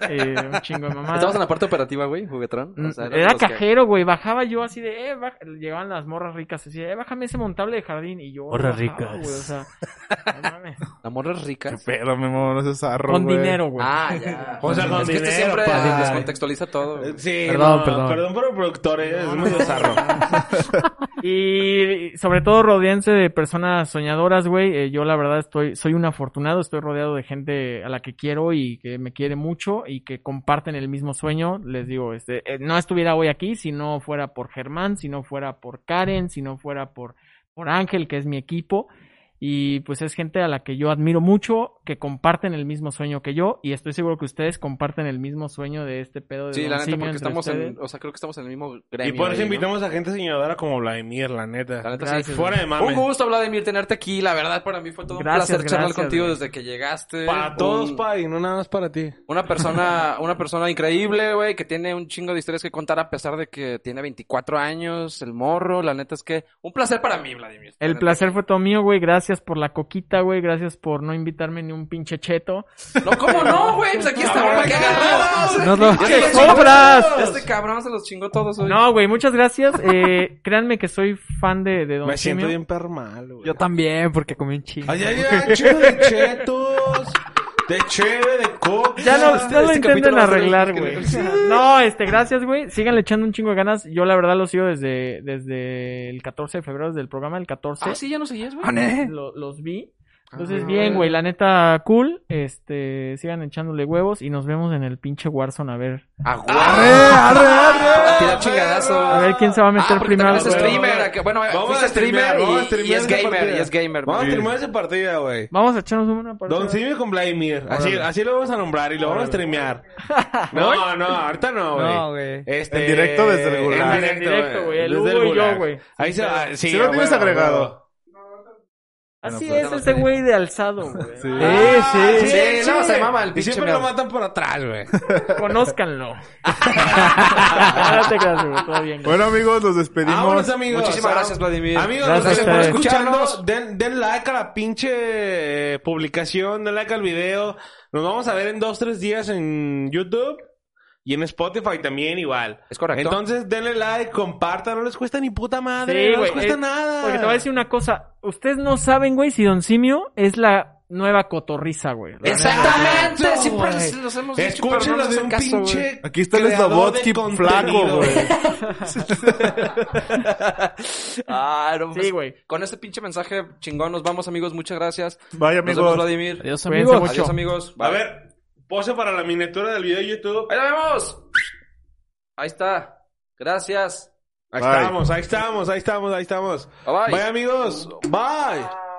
eh, un chingo de mamadas. Estabas en la parte operativa, güey, juguetrón. O sea, eras Era que- cajero, güey. Bajaba yo así de, eh, baja- llegaban las morras ricas así, de, eh, bájame ese montable de jardín. Y yo. Morras ricas. güey, o sea, no mames. La morra es rica. Pero, mi amor, zarro, Con güey. dinero, güey. Ah, ya. O sea, con es que este dinero, siempre padre. descontextualiza todo. güey. Sí, Perdón, no, perdón. Perdón por el productor, eh, es muy bizarro. Y sobre todo rodearse de personas soñadoras, güey. Eh, yo la verdad estoy, soy un afortunado, estoy rodeado de gente a la que quiero y que me quiere mucho y que comparten el mismo sueño. Les digo, este, eh, no estuviera hoy aquí si no fuera por Germán, si no fuera por Karen, si no fuera por, por Ángel, que es mi equipo. Y pues es gente a la que yo admiro mucho, que comparten el mismo sueño que yo, y estoy seguro que ustedes comparten el mismo sueño de este pedo de Sí, Don la neta, Simio porque estamos en, o sea, creo que estamos en el mismo y gremio. por eso ahí, ¿no? invitamos a gente soñadora como Vladimir, la neta. La neta, Gracias, sí. Fuera de Un mame. gusto, Vladimir, tenerte aquí. La verdad, para mí fue todo Gracias, un placer charlar gracias, contigo güey. desde que llegaste. Para todos, Un- pa, y no nada más para ti. Una persona, una persona increíble, güey, que tiene un chingo de historias que contar a pesar de que tiene 24 años, el morro. La neta es que un placer para mí, Vladimir. La El placer fue todo mío, güey. Gracias por la coquita, güey. Gracias por no invitarme ni un pinche cheto. No, ¿cómo no, güey? Pues aquí está, ¿para qué agarramos? Nos lo- Este ¡Que cabrón- sobras! Este cabrón se los chingó todos hoy. No, güey, muchas gracias. Eh, créanme que soy fan de, de Don Me siento Simio. bien permal, güey. Yo también, porque comí un chingo. Ay, ay, ay, chido de chetos. De cheve, de coca. Ya no, Este- no lo este intenten arreglar, güey. No, este, gracias, güey. Síganle echando un chingo de ganas. Yo, la verdad, lo sigo desde, desde el 14 de febrero, desde el programa del 14. Ah, sí, ya no seguías, güey. Lo- los vi. Entonces, Ah. bien, güey, la neta, cool. Este, sigan echándole huevos y nos vemos en el pinche Warzone a ver. ¡Ah, güey! Tira chingadazo. A ver quién se va a meter Ah, primero. es streamer. Bueno, Vamos fuiste a streamear, streamer vamos a y, streamear y es gamer, y es gamer. Vamos a streamear esa partida, güey. Vamos a echarnos una partida. Don Simio con Vladimir. Así, así lo vamos a nombrar y lo vamos a streamear. No, no, ahorita no, güey. No, güey. Este, En directo desde el. En directo, güey. El Desde Hugo y yo, güey. Ahí se va. Sí, Si lo a tienes agregado. Así Bueno, es pues, ese güey de alzado, güey. Sí. Sí, sí. Sí, no, se mama el Y pinche siempre lo matan por atrás, güey. Conózcanlo. no te creas, güey. Todo bien. güey. Bueno, amigos, nos despedimos. Vámonos, amigos. Muchísimas gracias, Vladimir. Amigos, Gracias nos a están ustedes. escuchando. Den, den like a la pinche eh, publicación, den like al video. Nos vamos a ver en dos, tres días en YouTube. Y en Spotify también igual. Es correcto. Entonces denle like, compartan, no les cuesta ni puta madre, Sí, no les cuesta nada. Porque te voy a decir una cosa. Ustedes no saben, güey, si Don Simio es la nueva cotorriza, güey. Exactamente, Exacto, siempre les- los hemos dicho, pero no de un caso, pinche Aquí está el de flaco, güey. Ah, no, pues, Sí, güey. Con este pinche mensaje chingón nos vamos, amigos. Muchas gracias. Bye, Nos vemos, amigos. Vladimir. Adiós, amigos. Adiós, amigos. A ver, pose para la miniatura del video de YouTube. Ahí la vemos. Ahí está. Gracias. Ahí Bye. estamos, ahí estamos, ahí estamos, ahí estamos. Bye bye. Bye amigos. Bye.